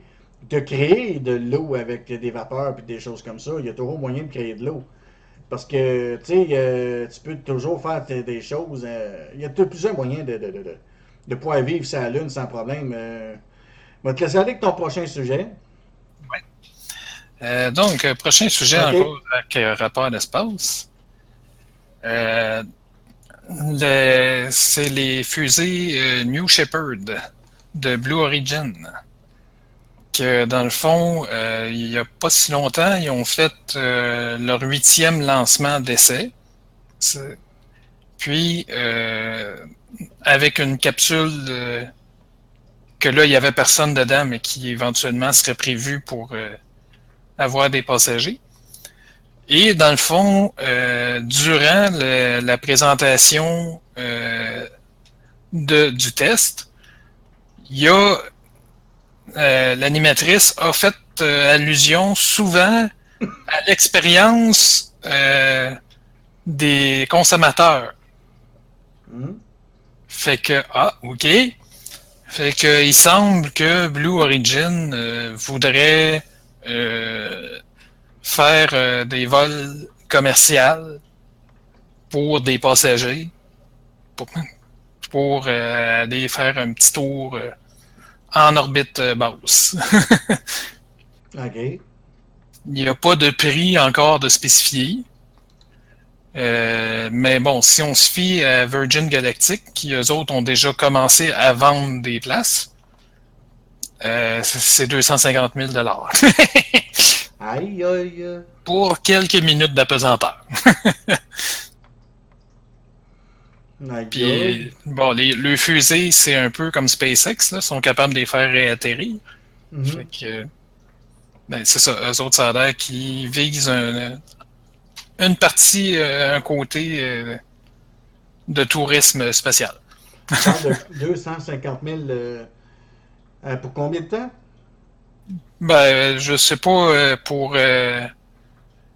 S5: de, créer de l'eau avec des vapeurs puis des choses comme ça. Il y a toujours moyen de créer de l'eau. Parce que, tu sais, tu peux toujours faire des choses. euh, il y a plusieurs moyens de, de, de, de- de pouvoir vivre la Lune sans problème. Euh, je vais te laisser aller avec ton prochain sujet.
S6: Euh, donc, prochain sujet
S5: Ok.
S6: encore avec rapport à l'espace. Euh, le- c'est les fusées New Shepard de Blue Origin. Que dans le fond, euh, il n'y a pas si longtemps, ils ont fait euh, leur huitième lancement d'essai. Puis, euh, avec une capsule euh, que là, il n'y avait personne dedans, mais qui éventuellement serait prévue pour euh, avoir des passagers. Et dans le fond, euh, durant le- la présentation euh, de, du test, il y a euh, l'animatrice a fait euh, allusion souvent à l'expérience euh, des consommateurs.
S5: Hmm?
S6: Fait que, ah, OK. Fait que, il semble que Blue Origin voudrait faire des vols commerciaux pour des passagers, pour, pour aller faire un petit tour en orbite euh, basse.
S5: OK.
S6: Il n'y a pas de prix encore de spécifié. Euh, mais bon, si on se fie à Virgin Galactic, qui eux autres ont déjà commencé à vendre des places, euh, c'est- c'est 250 000
S5: Aïe, aïe, aïe.
S6: pour quelques minutes d'apesanteur. Puis, bon, les, le fusée, c'est un peu comme SpaceX, là, sont capables de les faire réatterrir.
S5: Mhm.
S6: Fait que, ben, c'est ça, eux autres, ça a l'air qu'ils visent un- une partie, euh, un côté euh, de tourisme spatial.
S5: De 250 000 euh, euh, pour combien de temps?
S6: Ben, je sais pas pour euh,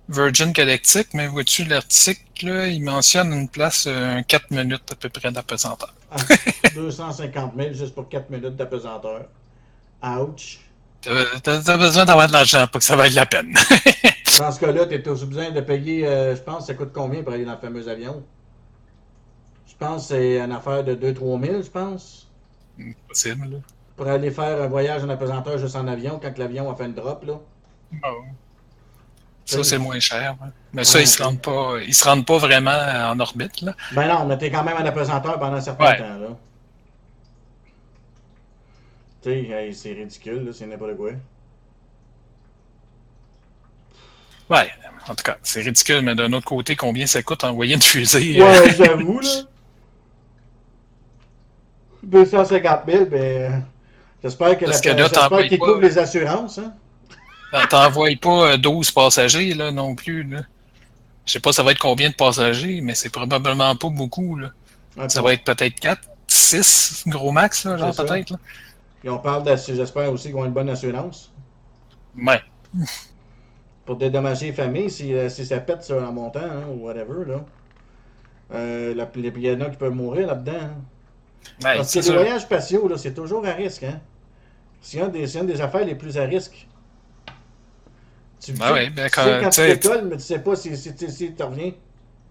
S6: Virgin Galactic, mais vois-tu, l'article, il mentionne une place, euh, un 4 minutes à peu près d'apesanteur.
S5: Ah, 250 000 juste pour 4 minutes d'apesanteur. Ouch.
S6: T'as t'as besoin d'avoir de l'argent pour que ça vaille la peine.
S5: Dans ce cas-là, tu as besoin de payer, euh, je pense, ça coûte combien pour aller dans le fameux avion? Je pense que c'est une affaire de 2-3 000, je pense.
S6: Possible, là.
S5: Pour aller faire un voyage en apesanteur juste en avion, quand l'avion a fait une drop, là.
S6: Bon. Ça, c'est moins cher. hein. Mais
S5: Ouais,
S6: ça, ils se
S5: ok.
S6: rendent pas, ils se rendent pas vraiment en orbite, là.
S5: Ben non, mais t'es quand même en apesanteur pendant un certain
S6: Ouais.
S5: temps, là. Tu sais, hey, c'est ridicule, c'est n'importe quoi.
S6: Ouais, en tout cas, c'est ridicule, mais d'un autre côté, combien ça coûte envoyer une fusée?
S5: Ouais,
S6: euh,
S5: j'avoue, là. 250 000, ben. J'espère que
S6: Parce
S5: la-
S6: que là,
S5: j'espère qu'ils
S6: pas-
S5: couvrent les assurances, hein.
S6: T'envoies pas euh, 12 passagers, là, non plus, là. Je sais pas ça va être combien de passagers, mais c'est probablement pas beaucoup, là. Ça va être peut-être 4, 6, gros max, là, genre peut-être.
S5: Et on parle d'assurance, j'espère aussi qu'ils ont une bonne assurance.
S6: Ouais.
S5: Pour dédommager les familles si, euh, si ça pète sur en montant, hein, ou whatever, là. Euh, la- les- il y en a qui peuvent mourir là-dedans. hein.
S6: Ouais,
S5: Parce que les voyages spatiaux, là, c'est toujours à risque, hein. C'est une une des affaires les plus à risque. Tu
S6: Ben
S5: sais-
S6: ouais, ben,
S5: tu
S6: quand-
S5: sais quand
S6: tu
S5: tu
S6: sais,
S5: décolles, mais tu sais pas si, si, si, si tu reviens.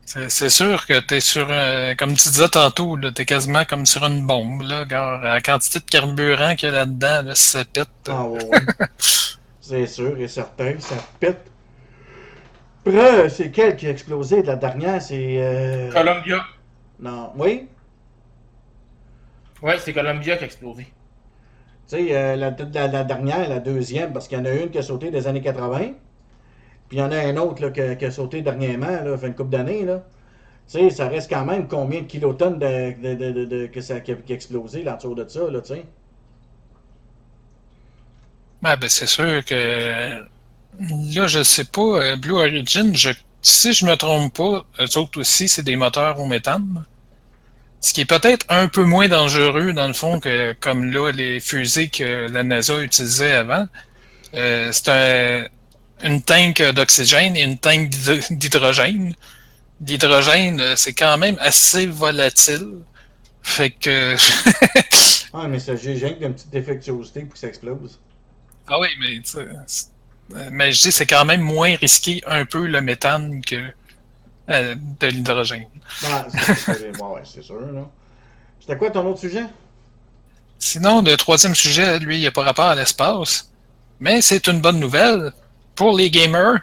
S6: C'est c'est sûr que t'es sur, euh, comme tu disais tantôt, là, t'es quasiment comme sur une bombe, là, gars, la quantité de carburant qu'il y a là-dedans, là, ça pète.
S5: Ah ouais, ouais. c'est sûr et certain, ça pète. Après, c'est quel qui a explosé de la dernière? C'est... euh,
S7: Columbia.
S5: Non, oui?
S7: Ouais, c'est Columbia qui a explosé.
S5: Tu sais, euh, la, dernière, la deuxième, parce qu'il y en a une qui a sauté des années 80, puis il y en a un autre là, qui, a, sauté dernièrement, là, fait une couple d'années. ça reste quand même combien de kilotonnes de, que ça, qui, a, explosé autour de ça, tu sais.
S6: Ben c'est sûr que là, je sais pas, euh, Blue Origin, si je me trompe pas, eux autres aussi, c'est des moteurs au méthane. Ce qui est peut-être un peu moins dangereux, dans le fond, que comme là, les fusées que la NASA utilisait avant. Euh, c'est un, une tank d'oxygène et une tank d'hyd- d'hydrogène. L'hydrogène, euh, c'est quand même assez volatile. Fait que.
S5: Ah, mais ça, rien qu'une petite défectuosité pour que ça explose.
S6: Ah oui, mais, tu sais, c'est- euh, mais je dis c'est quand même moins risqué un peu le méthane que euh, de l'hydrogène.
S5: Ah, ouais, c'est sûr. C'était quoi ton autre sujet?
S6: Sinon, le troisième sujet, lui, il n'a pas rapport à l'espace, mais c'est une bonne nouvelle pour les gamers.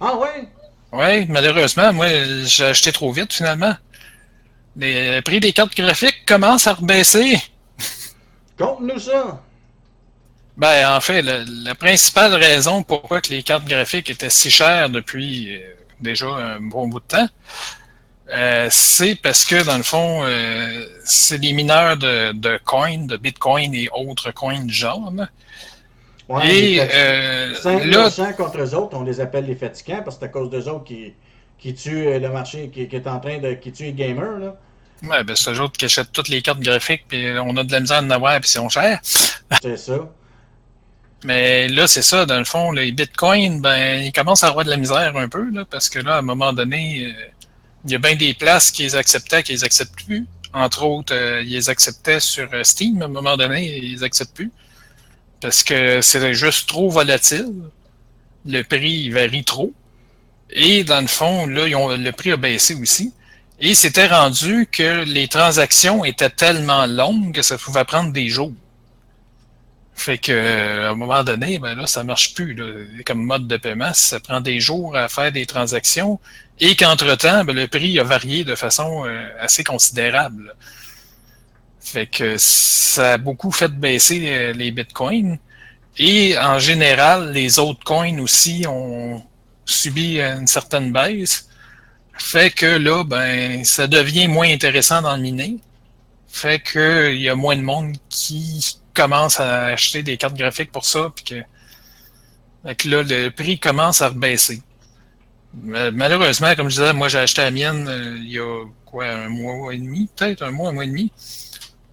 S5: Ah ouais?
S6: Oui, malheureusement, moi, j'ai acheté trop vite finalement. Les prix des cartes graphiques commencent à rebaisser.
S5: Conte-nous ça!
S6: Ben, en fait, le- la principale raison pourquoi que les cartes graphiques étaient si chères depuis euh, déjà un bon bout de temps, euh, c'est parce que, dans le fond, euh, c'est les mineurs de, de coins, de bitcoin et autres coins du genre.
S5: Ouais,
S6: et
S5: les
S6: euh,
S5: 5
S6: là,
S5: contre eux autres, on les appelle les fatigants parce que c'est à cause d'eux autres qui, qui tuent euh, le marché, qui, qui est en train de qui tue les gamers. Là.
S6: ouais, ben, c'est eux autres qui achètent toutes les cartes graphiques, puis on a de la misère à en avoir, puis ils sont chers.
S5: C'est ça.
S6: Mais là, c'est ça, dans le fond, les bitcoins, ben, ils commencent à avoir de la misère un peu, là, parce que là, à un moment donné, euh, il y a bien des places qui les acceptaient, qui les acceptent plus. Entre autres, euh, ils les acceptaient sur euh, Steam, à un moment donné, ils les acceptent plus. Parce que c'est juste trop volatile. Le prix varie trop. Et dans le fond, là, ils ont, le prix a baissé aussi. Et c'était rendu que les transactions étaient tellement longues que ça pouvait prendre des jours. Fait que euh, à un moment donné, ben là, ça marche plus comme mode de paiement. Ça prend des jours à faire des transactions et qu'entre-temps, ben, le prix a varié de façon euh, assez considérable. Fait que ça a beaucoup fait baisser euh, les bitcoins. Et en général, les autres coins aussi ont subi une certaine baisse. Fait que là, ben, ça devient moins intéressant d'en miner. Fait que il y a moins de monde qui commence à acheter des cartes graphiques pour ça, puis que, là, le prix commence à rebaisser. Mais Malheureusement, comme je disais, moi j'ai acheté la mienne euh, il y a quoi, un mois et demi, peut-être un mois, un mois et demi.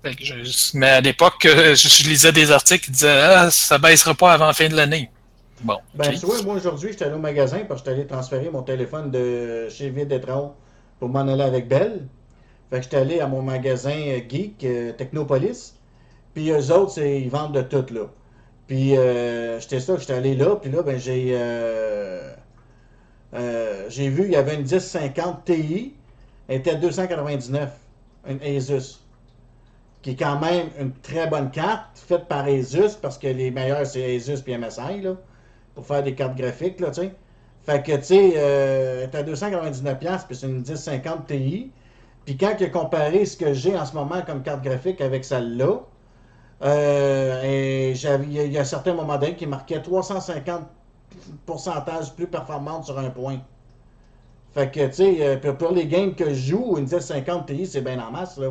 S6: Fait que je- mais à l'époque, euh, je, je lisais des articles qui disaient Ah, ça baissera pas avant la fin de l'année. Bon.
S5: Ben,
S6: ok.
S5: tu vois, moi aujourd'hui, j'étais allé au magasin parce que j'étais allé transférer mon téléphone de chez Vidétron pour m'en aller avec Belle. Fait que j'étais allé à mon magasin euh, geek, euh, Technopolis. Puis eux autres, ils vendent de tout, là. Puis euh, j'étais ça, j'étais allé là, puis là, ben j'ai euh, euh, j'ai vu, il y avait une 1050 Ti, elle était à 299, une Asus, qui est quand même une très bonne carte, faite par Asus, parce que les meilleurs, c'est Asus puis MSI, là, pour faire des cartes graphiques, là, tu sais. Fait que, tu sais, euh, elle est à 299$, puis c'est une 1050 Ti. Puis quand il a comparé ce que j'ai en ce moment comme carte graphique avec celle-là, euh, et il y a- il y a un certain moment donné qui marquait 350 pourcentage plus performante sur un point. Fait que, tu sais, euh, pour, pour les games que je joue, une 1050 Ti, c'est bien en masse, là.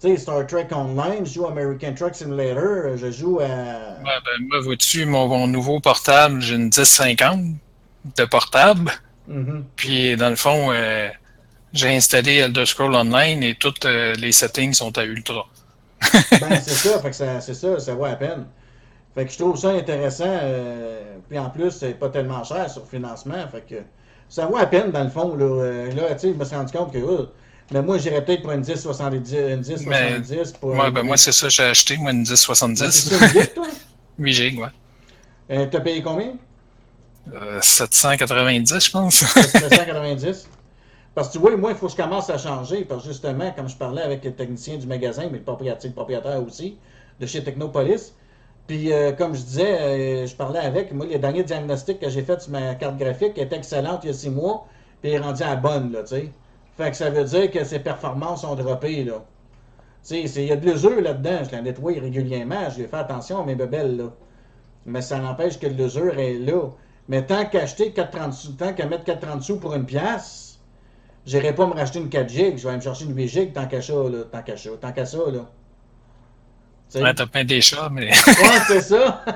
S5: Tu sais, Star Trek Online, je joue American Truck Simulator, je joue à...
S6: Ouais, ben, moi, vois-tu, mon, mon nouveau portable, j'ai une 1050 de portable.
S5: Mhm.
S6: Puis, dans le fond, euh, j'ai installé Elder Scroll Online et tous euh, les settings sont à ultra.
S5: Ben, c'est ça, fait que ça, c'est ça, ça vaut la peine. Fait que je trouve ça intéressant, euh, puis en plus, c'est pas tellement cher sur financement, fait que ça vaut la peine dans le fond, là. Euh, là, je me suis rendu compte que, euh, mais moi, j'irais peut-être pour une 1070, une 1070 pour...
S6: Ouais, ben moi, c'est ça, j'ai acheté, moi, une
S5: Ben, c'est
S6: 1070.
S5: ça, une 10, toi?
S6: 8 gigs, ouais.
S5: Euh, T'as payé combien?
S6: Euh, 790, je pense.
S5: 790. Parce que tu vois, moi, il faut que je commence à changer. Parce que justement, comme je parlais avec le technicien du magasin, mais le propriétaire, le propriétaire aussi, de chez Technopolis. Puis, euh, comme je disais, euh, je parlais avec. Moi, les derniers diagnostics que j'ai fait sur ma carte graphique est excellente il y a six mois. Puis, elle est rendue à bonne, là, tu sais. Fait que ça veut dire que ses performances ont droppé, là. Tu sais, il y a de l'usure là-dedans. Je la nettoie régulièrement. Je lui fais attention à mes bebelles, là. Mais ça n'empêche que l'usure est là. Mais tant qu'acheter 4,30 sous, tant qu'à mettre 4,30 sous pour une pièce, j'irai pas me racheter une 4 gigs. Je vais aller me chercher une 8 gigs tant qu'à ça, là. Tant qu'à ça, tant qu'à ça, là. Tu sais?
S6: Ouais, t'as plein des chats, mais.
S5: Ouais, c'est ça.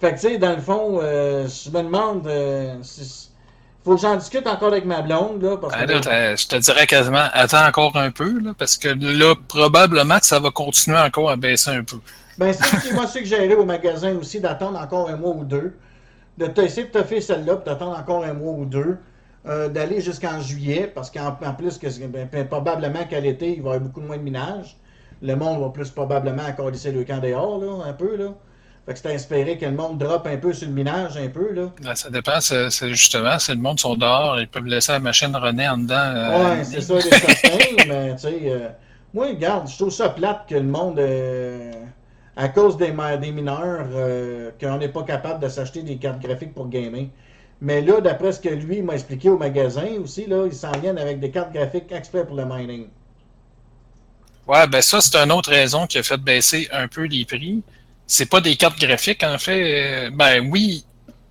S5: fait que, tu sais, dans le fond, euh, je me demande. euh, si- faut que j'en discute encore avec ma blonde, là. Parce
S6: Ben
S5: que,
S6: là, t'as- je te dirais quasiment, attends encore un peu, là, parce que là, probablement que ça va continuer encore à baisser un peu.
S5: Ben, c'est ce qui m'a suggéré au magasin aussi d'attendre encore un mois ou deux. De t'essayer de te faire celle-là, puis d'attendre encore un mois ou deux. Euh, D'aller jusqu'en juillet, parce qu'en en plus, que, ben, ben, probablement qu'à l'été, il va y avoir beaucoup moins de minage. Le monde va plus probablement encore laisser le camp dehors, là, un peu, là. Fait que c'est à espérer que le monde drop un peu sur le minage, un peu, là.
S6: Ben, ça dépend, c'est justement, si le monde sont dehors, ils peuvent laisser la machine runner en dedans. euh,
S5: Ouais, c'est ça, les certains, mais tu sais, euh, moi, regarde, je trouve ça plate que le monde, euh, à cause des, des mineurs, qu'on n'est pas capable de s'acheter des cartes graphiques pour gamer. Mais là, d'après ce que lui m'a expliqué au magasin aussi, là, ils s'en viennent avec des cartes graphiques exprès pour le mining.
S6: Ouais, ben ça, c'est une autre raison qui a fait baisser un peu les prix. C'est pas des cartes graphiques, en fait. Ben oui,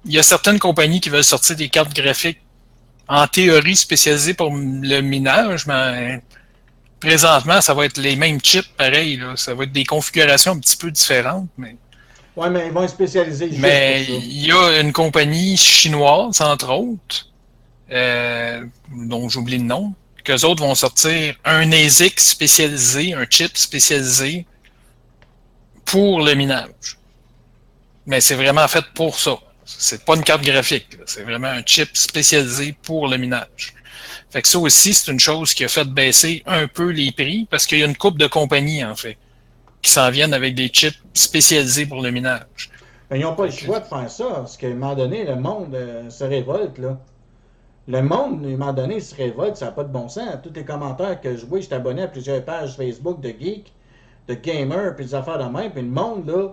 S6: il y a certaines compagnies qui veulent sortir des cartes graphiques en théorie spécialisées pour le minage, mais présentement, ça va être les mêmes chips, pareil. Là. Ça va être des configurations un petit peu différentes, mais
S5: Ouais, mais ils vont être spécialisés juste
S6: Mais il y a une compagnie chinoise, entre autres, euh, dont j'oublie le nom, qu'eux autres vont sortir un ASIC spécialisé, un chip spécialisé pour le minage. Mais c'est vraiment fait pour ça. C'est pas une carte graphique. C'est vraiment un chip spécialisé pour le minage. Fait que ça aussi, c'est une chose qui a fait baisser un peu les prix parce qu'il y a une coupe de compagnies, en fait, qui s'en viennent avec des chips spécialisés pour le minage.
S5: Ben, ils n'ont pas le choix de faire ça, parce qu'à un moment donné, le monde euh, se révolte, là. Le monde, à un moment donné, se révolte, ça n'a pas de bon sens. Tous les commentaires que je vois, je suis abonné à plusieurs pages Facebook de geeks, de gamers, puis des affaires de même, puis le monde, là,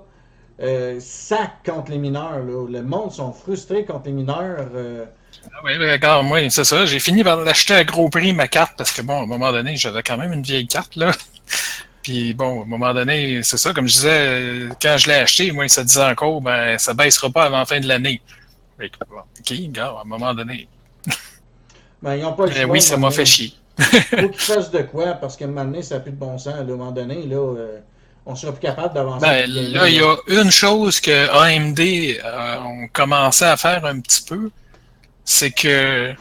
S5: euh, sac contre les mineurs, là. Le monde sont frustrés contre les mineurs. euh,
S6: Ah Oui, d'accord, moi, c'est ça. J'ai fini par l'acheter à gros prix, ma carte, parce que bon, à un moment donné, j'avais quand même une vieille carte, là. Puis bon, à un moment donné, c'est ça, comme je disais, euh, quand je l'ai acheté, moi, ça disait encore, ben, ça baissera pas avant la fin de l'année. OK, gars, à un moment donné.
S5: ben, ils n'ont pas le
S6: Ben
S5: choix.
S6: oui, ça m'a fait chier.
S5: faut qu'ils fassent de quoi, parce qu'à un moment donné, ça n'a plus de bon sens. Là, à un moment donné, là, euh, on sera plus capable d'avancer.
S6: Ben, là, il y a une chose que AMD euh, ont commencé à faire un petit peu, c'est que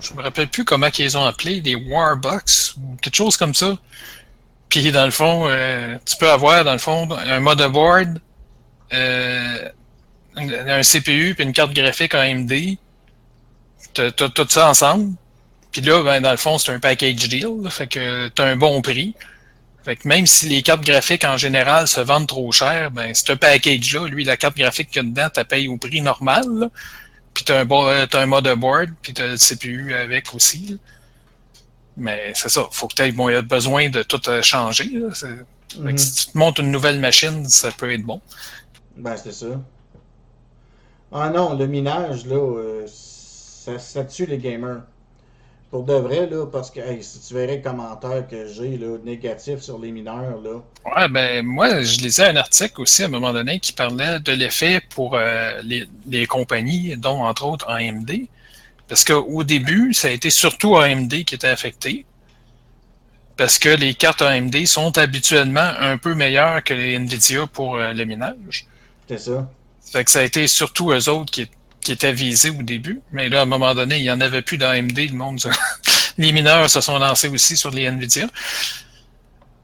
S6: je me rappelle plus comment ils ont appelé, des Warbox ou quelque chose comme ça. Puis dans le fond, euh, tu peux avoir dans le fond un motherboard, euh, un, un CPU puis une carte graphique AMD. T'as tout ça ensemble. Puis là, ben, dans le fond, c'est un package deal, là, fait que t'as un bon prix. Fait que même si les cartes graphiques en général se vendent trop cher, ben ce package-là, lui, la carte graphique qu'il y a dedans, tu payes au prix normal. Puis t'as un, bo- euh, t'as un motherboard, puis t'as le CPU avec aussi. Mais c'est ça, faut que tu bon, il y a besoin de tout euh, changer. Là. C'est- fait que
S5: Mhm.
S6: si tu te montes une nouvelle machine, ça peut être bon.
S5: Ben, c'est ça. Ah non, le minage, là, euh, ça, ça tue les gamers. Pour de vrai, là, parce que hey, si tu verrais les commentaires que j'ai là, négatifs sur les mineurs, là.
S6: Ouais, ben moi, je lisais un article aussi à un moment donné qui parlait de l'effet pour euh, les, les compagnies, dont entre autres AMD. Parce qu'au début, ça a été surtout AMD qui était affecté. Parce que les cartes AMD sont habituellement un peu meilleures que les Nvidia pour euh, le minage.
S5: C'est ça.
S6: Fait que ça a été surtout eux autres qui, qui étaient visés au début. Mais là, à un moment donné, il n'y en avait plus d'AMD. Le monde, se- les mineurs se sont lancés aussi sur les Nvidia.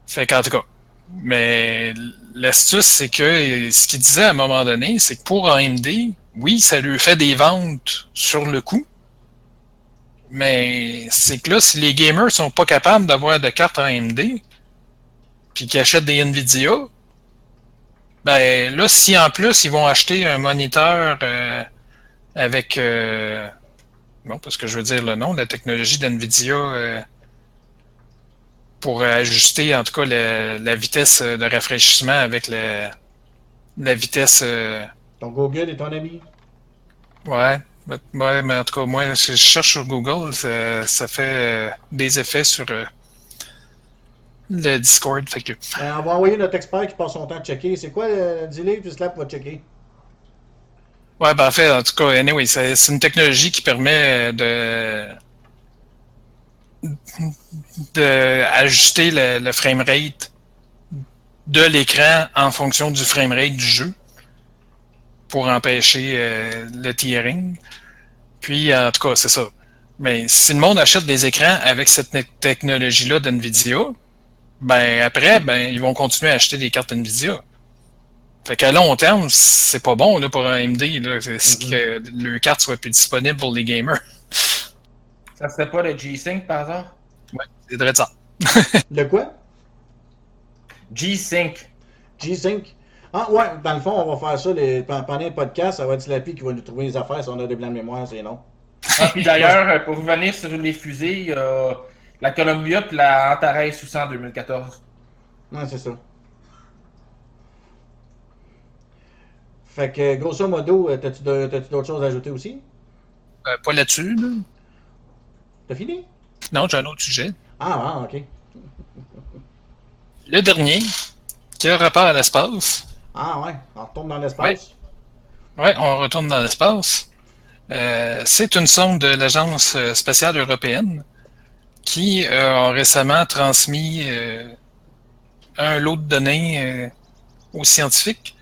S6: Fait qu'en tout cas. Mais l'astuce, c'est que ce qu'il disait à un moment donné, c'est que pour AMD, oui, ça lui fait des ventes sur le coup. Mais c'est que là, si les gamers sont pas capables d'avoir de cartes AMD, puis qu'ils achètent des Nvidia, ben là, si en plus ils vont acheter un moniteur euh, avec euh, bon, parce que je veux dire le nom, la technologie d'NVIDIA euh, pour ajuster en tout cas le- la vitesse de rafraîchissement avec le- la vitesse euh,
S5: Ton Google est ton ami.
S6: Ouais, ouais, mais en tout cas, moi, si je cherche sur Google, ça, ça fait euh, des effets sur euh, le Discord. Fait que,
S5: Euh, on va envoyer notre expert qui passe son temps à checker. C'est quoi, euh, dis-le, puis Slap va checker.
S6: ouais, ben en fait, en tout cas, anyway, c'est une technologie qui permet de de ajuster le, le framerate de l'écran en fonction du framerate du jeu pour empêcher euh, le tearing. Puis, en tout cas, c'est ça. Mais si le monde achète des écrans avec cette technologie-là d'NVIDIA, ben après, ben ils vont continuer à acheter des cartes NVIDIA. Fait qu'à long terme, c'est pas bon là, pour un AMD là, c'est- c'est que le carte soit plus disponible pour les gamers.
S7: Ça serait pas le G-Sync par hasard?
S6: Ouais, c'est vrai de ça.
S5: Le quoi?
S7: G-Sync.
S5: G-Sync. Ah ouais, dans le fond, on va faire ça les, pen- pendant un podcast. Ça va être Slappy qui va nous trouver les affaires si on a des blancs de mémoire, c'est non.
S7: Ah, puis d'ailleurs, euh, pour revenir sur les fusées, il y a la Columbia puis la Antares 600 en 2014.
S5: Non, c'est ça. Fait que, grosso modo, euh, t'as-tu d'autres choses à ajouter aussi?
S6: Euh, pas là-dessus, là.
S5: T'as fini?
S6: Non, j'ai un autre sujet.
S5: Ah, ah, ok.
S6: Le dernier, qui a rapport à l'espace.
S5: Ah ouais, on retourne dans l'espace.
S6: Ouais, on retourne dans l'espace. Euh, c'est une sonde de l'Agence spatiale européenne qui euh, a récemment transmis euh, un lot de données aux scientifiques.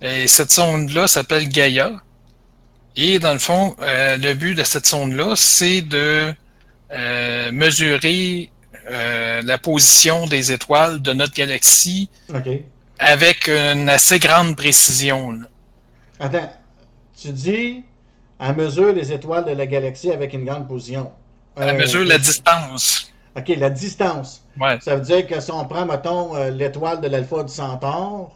S6: Et cette sonde-là s'appelle Gaia. Et dans le fond, le but de cette sonde-là, c'est de mesurer la position des étoiles de notre galaxie. Avec une assez grande précision. là.
S5: Attends, tu dis, à mesure les étoiles de la galaxie avec une grande position. Euh,
S6: mesure la distance.
S5: Ok, la distance.
S6: Ouais.
S5: Ça veut dire que si on prend, mettons, euh, l'étoile de l'alpha du centaure,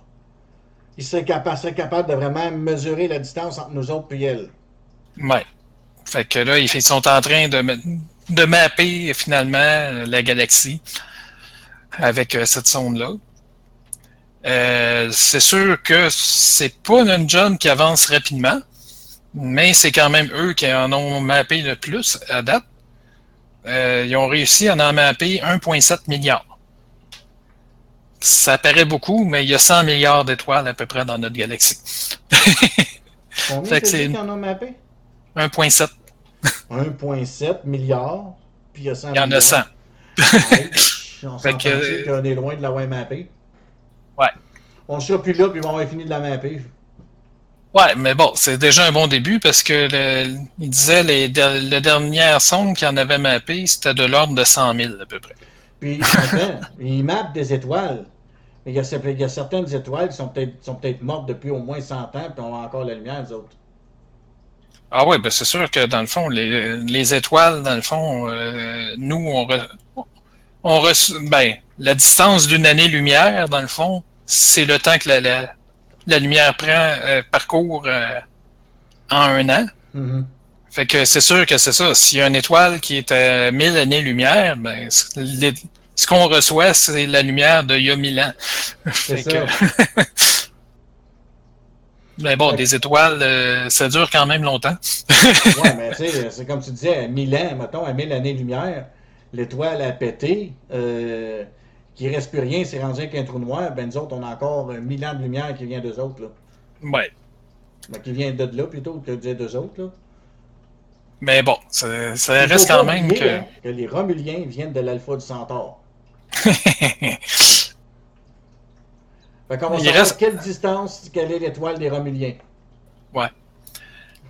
S5: il serait, capa- serait capable de vraiment mesurer la distance entre nous autres et elle.
S6: Ouais. Fait que là, ils sont en train de, de mapper finalement la galaxie avec euh, cette sonde-là. Euh, c'est sûr que c'est pas une job qui avance rapidement, mais c'est quand même eux qui en ont mappé le plus à date. Euh, ils ont réussi à en mapper 1,7 milliard. Ça paraît beaucoup, mais il y a 100 milliards d'étoiles à peu près dans notre galaxie.
S5: Combien c'est
S6: c'est-
S5: qui en a mappé?
S6: 1,7.
S5: 1,7 milliard, puis il y a 100
S6: Il y en a 100.
S5: Ouais, on
S6: Fait que-
S5: qu'on est loin de l'avoir mappé?
S6: Ouais.
S5: On ne sera plus là, puis on va avoir fini de la mapper.
S6: Ouais, mais bon, c'est déjà un bon début parce que le, il disait les, der- la dernière sonde qu'il en avait mappé, c'était de l'ordre de 100 000 à peu près.
S5: Puis, attends, ils mappent des étoiles. Mais il y a, cer- il y a certaines étoiles qui sont peut-être sont peut-être mortes depuis au moins 100 ans, puis on a encore la lumière, les autres.
S6: Ah ouais, ben c'est sûr que dans le fond, les, les étoiles, dans le fond, euh, nous, on, re- on reçoit, ben, la distance d'une année-lumière, dans le fond, c'est le temps que la, la, la lumière prend, euh, parcourt euh, en un an.
S5: Mhm.
S6: Fait que c'est sûr que c'est ça. S'il y a une étoile qui est à 1000 années-lumière, ben, les- ce qu'on reçoit, c'est la lumière d'il y a 1000 ans.
S5: C'est
S6: Fait
S5: ça.
S6: que- Mais bon, des étoiles, euh, ça dure quand même longtemps.
S5: ouais, mais tu sais, c'est comme tu disais, à 1000 ans, mettons, à 1000 années-lumière, l'étoile a pété, euh, qui reste plus rien, c'est rendu qu'un trou noir, ben nous autres, on a encore 1000 ans de lumière qui vient d'eux autres, là.
S6: Ouais.
S5: Ben, qui vient de là plutôt que de d'eux autres, là.
S6: Mais bon, ça, ça reste quand même
S5: oublier,
S6: que.
S5: hein, que les Romuliens viennent de l'Alpha du Centaure. Fait qu'on va
S6: Il
S5: savoir
S6: reste-
S5: quelle distance, quelle est l'étoile des Romuliens.
S6: Ouais.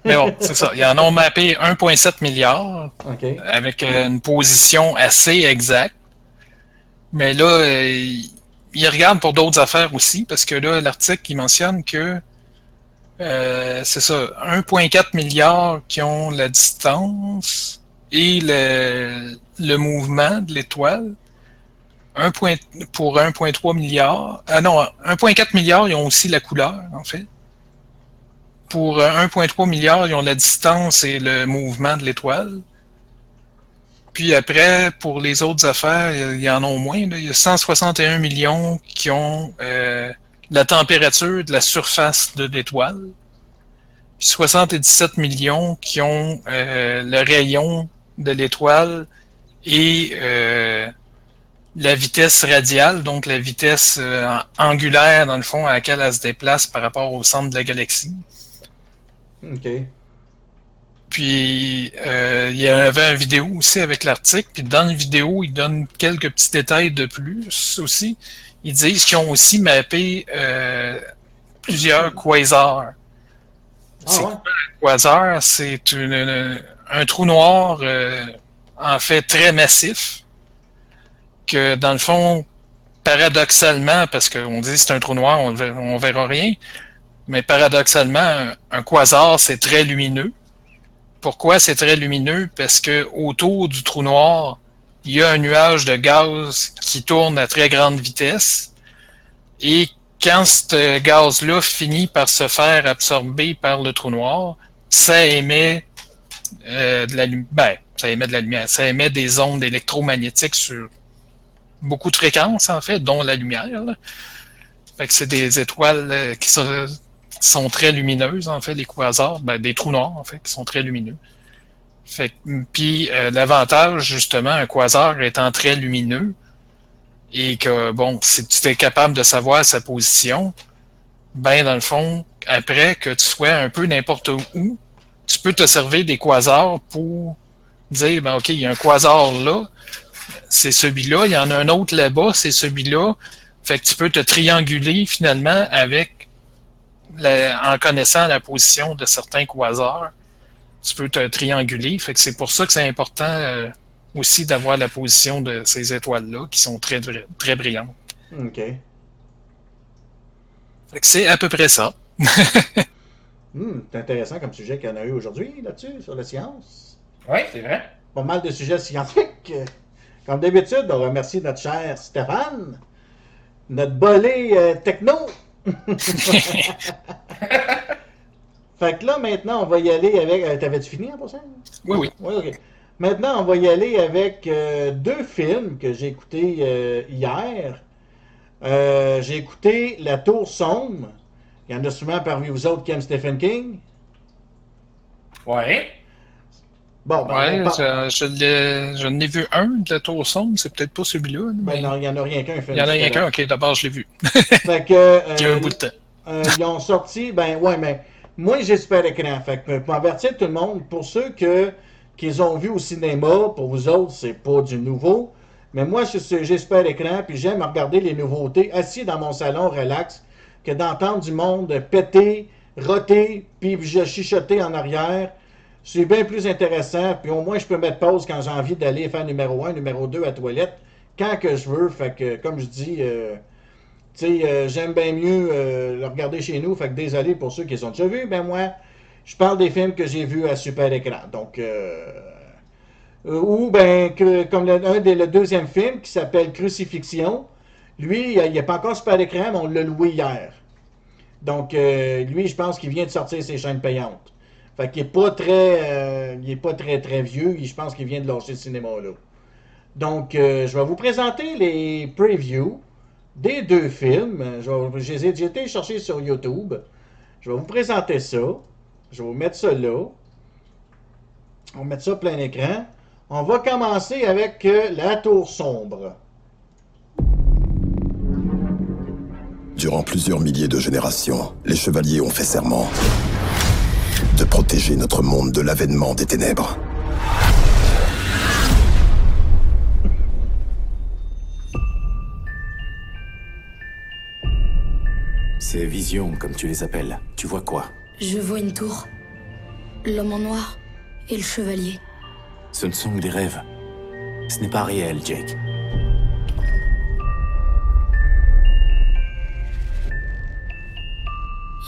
S6: Mais bon, c'est ça. Ils en ont mappé 1,7 milliard
S5: OK.
S6: avec une position assez exacte. Mais là, euh, ils regardent pour d'autres affaires aussi, parce que là, l'article, il mentionne que euh, c'est ça, 1,4 milliard qui ont la distance et le, le mouvement de l'étoile. Un point- pour 1,3 milliard. Ah non, 1,4 milliard, ils ont aussi la couleur, en fait. Pour euh, 1,3 milliard, ils ont la distance et le mouvement de l'étoile. Puis après, pour les autres affaires, il y en a moins. là. Il y a 161 millions qui ont euh, la température de la surface de l'étoile. Puis 77 millions qui ont euh, le rayon de l'étoile et euh, la vitesse radiale, donc la vitesse euh, angulaire, dans le fond, à laquelle elle se déplace par rapport au centre de la galaxie.
S5: OK.
S6: Puis euh, il y avait une vidéo aussi avec l'article. Puis dans la vidéo, ils donnent quelques petits détails de plus aussi. Ils disent qu'ils ont aussi mappé euh, plusieurs quasars.
S5: Ah
S6: C'est
S5: ouais?
S6: un quasar? C'est une- une- un trou noir euh, en fait très massif. Que dans le fond, paradoxalement, parce qu'on dit que c'est un trou noir, on, on verra rien. Mais paradoxalement, un, quasar, c'est très lumineux. Pourquoi c'est très lumineux? Parce que autour du trou noir, il y a un nuage de gaz qui tourne à très grande vitesse. Et quand ce gaz-là finit par se faire absorber par le trou noir, ça émet euh, de la lumière. Ben, ça émet de la lumière. Ça émet des ondes électromagnétiques sur beaucoup de fréquences, en fait, dont la lumière. là. Fait que c'est des étoiles euh, qui sont, sont très lumineuses, en fait, les quasars, ben, des trous noirs, en fait, qui sont très lumineux. Fait que- puis euh, l'avantage, justement, un quasar étant très lumineux, et que, bon, si tu es capable de savoir sa position, ben, dans le fond, après que tu sois un peu n'importe où, tu peux te servir des quasars pour dire, ben, OK, il y a un quasar là, c'est celui-là, il y en a un autre là-bas, c'est celui-là. Fait que tu peux te trianguler finalement avec, la- en connaissant la position de certains quasars. Tu peux te trianguler. Fait que c'est pour ça que c'est important euh, aussi d'avoir la position de ces étoiles-là qui sont très, très brillantes.
S5: OK.
S6: Fait que c'est à peu près ça.
S5: Hmm, c'est intéressant comme sujet qu'il y en a eu aujourd'hui là-dessus, sur la science.
S7: Oui, c'est vrai.
S5: Pas mal de sujets scientifiques. Comme d'habitude, on remercie notre cher Stéphane, notre bolé euh, techno. fait que là, maintenant, on va y aller avec. euh, T'avais-tu fini en passant?
S6: Oui, oui.
S5: Oui, ok. Maintenant, on va y aller avec euh, deux films que j'ai écoutés euh, hier. Euh, j'ai écouté La Tour Sombre. Il y en a souvent parmi vous autres qui aiment Stephen King.
S7: Ouais.
S5: Bon, ben,
S6: Ouais, je, je n'ai vu un de la tour sombre, c'est peut-être pas celui-là.
S5: ben non, il n'y en a rien qu'un
S6: il y en a rien qu'un, ok, d'abord je l'ai vu.
S5: Fait que. euh,
S6: Il y a un bout de temps.
S5: euh, ils ont sorti, ben ouais, mais moi super écran. Fait que pour avertir tout le monde, pour ceux que qu'ils ont vu au cinéma, pour vous autres, c'est pas du nouveau. Mais moi, je suis- j'ai super écran, puis j'aime regarder les nouveautés assis dans mon salon relax, que d'entendre du monde péter, roter, puis je chuchoter en arrière. C'est bien plus intéressant, puis au moins je peux mettre pause quand j'ai envie d'aller faire numéro 1, numéro 2 à toilette, quand que je veux. Fait que, comme je dis, euh, euh, j'aime bien mieux euh, le regarder chez nous. Fait que désolé pour ceux qui les ont déjà vus. Ben moi, je parle des films que j'ai vus à super écran. Donc, ou ben, comme le, un des, le deuxième film qui s'appelle Crucifixion. Lui, il n'est pas encore super écran, mais on l'a loué hier. Donc, lui, je pense qu'il vient de sortir ses chaînes payantes. Fait qu'il n'est pas très, euh, il est pas très, très vieux. Je pense qu'il vient de lâcher ce cinéma-là. Donc, euh, je vais vous présenter les previews des deux films. J'ai été chercher sur YouTube. Je vais vous présenter ça. Je vais vous mettre ça là. On va mettre ça plein écran. On va commencer avec euh, la tour sombre.
S9: Durant plusieurs milliers de générations, les chevaliers ont fait serment de protéger notre monde de l'avènement des ténèbres.
S10: Ces visions, comme tu les appelles, tu vois quoi?
S11: Je vois une tour, l'homme en noir et le chevalier.
S10: Ce ne sont que des rêves. Ce n'est pas réel, Jake.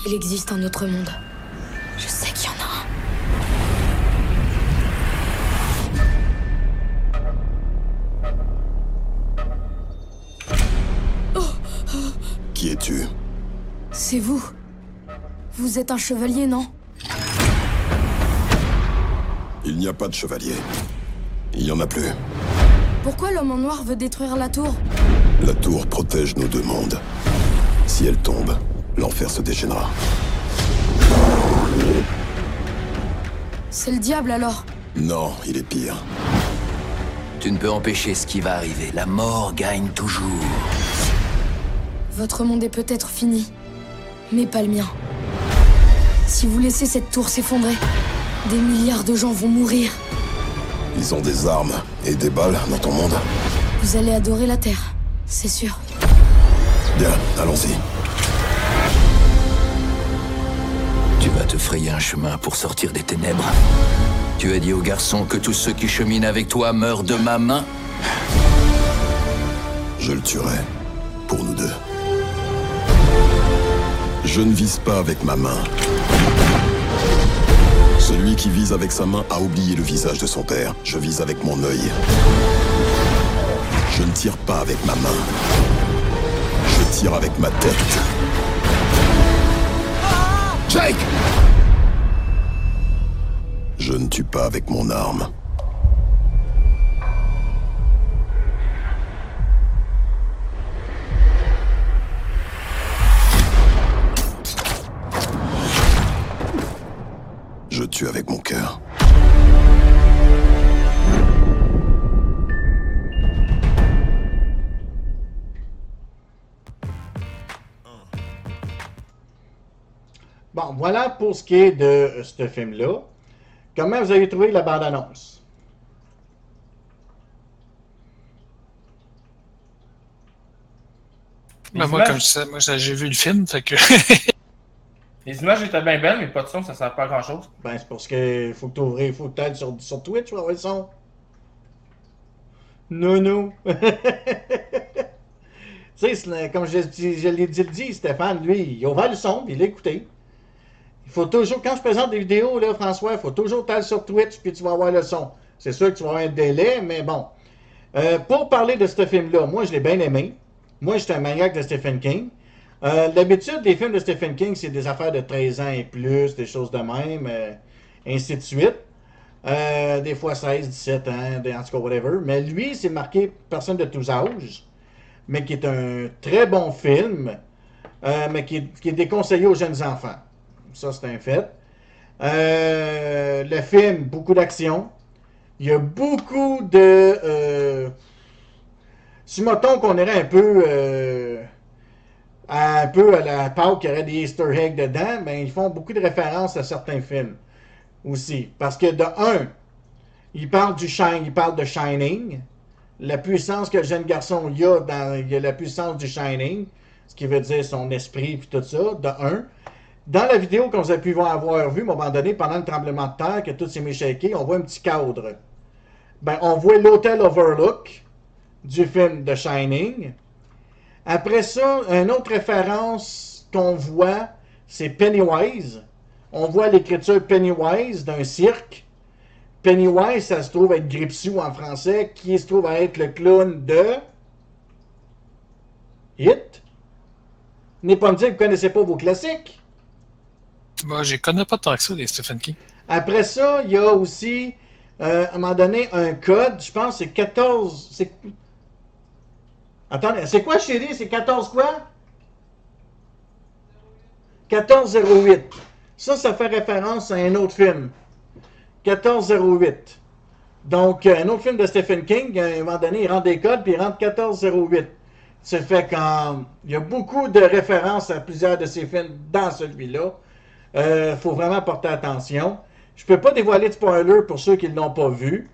S11: Il existe un autre monde. C'est vous. Vous êtes un chevalier, non?
S9: Il n'y a pas de chevalier. Il n'y en a plus.
S11: Pourquoi l'homme en noir veut détruire la tour?
S9: La tour protège nos deux mondes. Si elle tombe, l'enfer se déchaînera.
S11: C'est le diable alors
S9: Non, il est pire.
S12: Tu ne peux empêcher ce qui va arriver. La mort gagne toujours.
S11: Votre monde est peut-être fini, mais pas le mien. Si vous laissez cette tour s'effondrer, des milliards de gens vont mourir.
S9: Ils ont des armes et des balles dans ton monde.
S11: Vous allez adorer la Terre, c'est sûr.
S9: Bien, allons-y.
S12: Tu vas te frayer un chemin pour sortir des ténèbres. Tu as dit aux garçons que tous ceux qui cheminent avec toi meurent de ma main
S9: Je le tuerai. Pour nous deux. Je ne vise pas avec ma main. Celui qui vise avec sa main a oublié le visage de son père. Je vise avec mon œil. Je ne tire pas avec ma main. Je tire avec ma tête. Jake Je ne tue pas avec mon arme. Tue avec mon cœur.
S5: Bon, voilà pour ce qui est de euh, ce film-là. Comment vous avez trouvé la bande-annonce?
S6: Ben, moi, comme je disais, moi, ça- j'ai vu le film, fait que.
S7: Les images étaient bien belles, mais pas de son, ça sert pas à grand chose.
S5: Ben, c'est parce que faut que il faut que t'ailles sur, sur Twitch pour avoir le son. Non, non. tu sais, comme je, l'ai dit, dit, Stéphane, lui, il a ouvert le son, il l'a écouté. Il faut toujours, quand je présente des vidéos, là, François, il faut toujours t'aller sur Twitch, puis tu vas avoir le son. C'est sûr que tu vas avoir un délai, mais bon. Euh, pour parler de ce film-là, moi, je l'ai bien aimé. Moi, j'étais un maniaque de Stephen King. Euh, D'habitude, des films de Stephen King, c'est des affaires de 13 ans et plus, des choses de même, euh, ainsi de suite. Euh, des fois 16, 17 ans, en tout cas, whatever. Mais lui, c'est marqué Personne de tous âges, mais qui est un très bon film, mais qui est, qui est déconseillé aux jeunes enfants. Ça, c'est un fait. Le film, beaucoup d'action. Il y a beaucoup de... Si qu'on irait un peu... un peu à la Pâques, qu'il y aurait des Easter eggs dedans, ben, ils font beaucoup de références à certains films aussi. Parce que de un, ils parlent du shine, ils parlent de Shining, la puissance que le jeune garçon a dans la puissance du Shining, ce qui veut dire son esprit puis tout ça, de un. Dans la vidéo qu'on a pu voir avoir vu, à un moment donné, pendant le tremblement de terre, que tout s'est mis on voit un petit cadre. Ben, on voit l'hôtel Overlook du film The Shining. Après ça, une autre référence qu'on voit, c'est Pennywise. On voit l'écriture Pennywise d'un cirque. Pennywise, ça se trouve être Gripsou en français, qui se trouve à être le clown de Hit. N'est pas me dire que vous ne connaissez pas vos classiques.
S6: Moi, je connais pas tant que ça, les Stephen King.
S5: Après ça, il y a aussi, euh, à un moment donné, un code. Je pense que c'est 14. c'est- Attendez, c'est quoi, chérie? C'est 14 quoi? 1408. Ça, ça fait référence à un autre film. 1408. Donc, un autre film de Stephen King, à un moment donné, il rentre des codes, puis il rentre 1408. C'est fait qu'il y a beaucoup de références à plusieurs de ces films dans celui-là. Il euh, faut vraiment porter attention. Je peux pas dévoiler de spoiler pour ceux qui ne l'ont pas vu,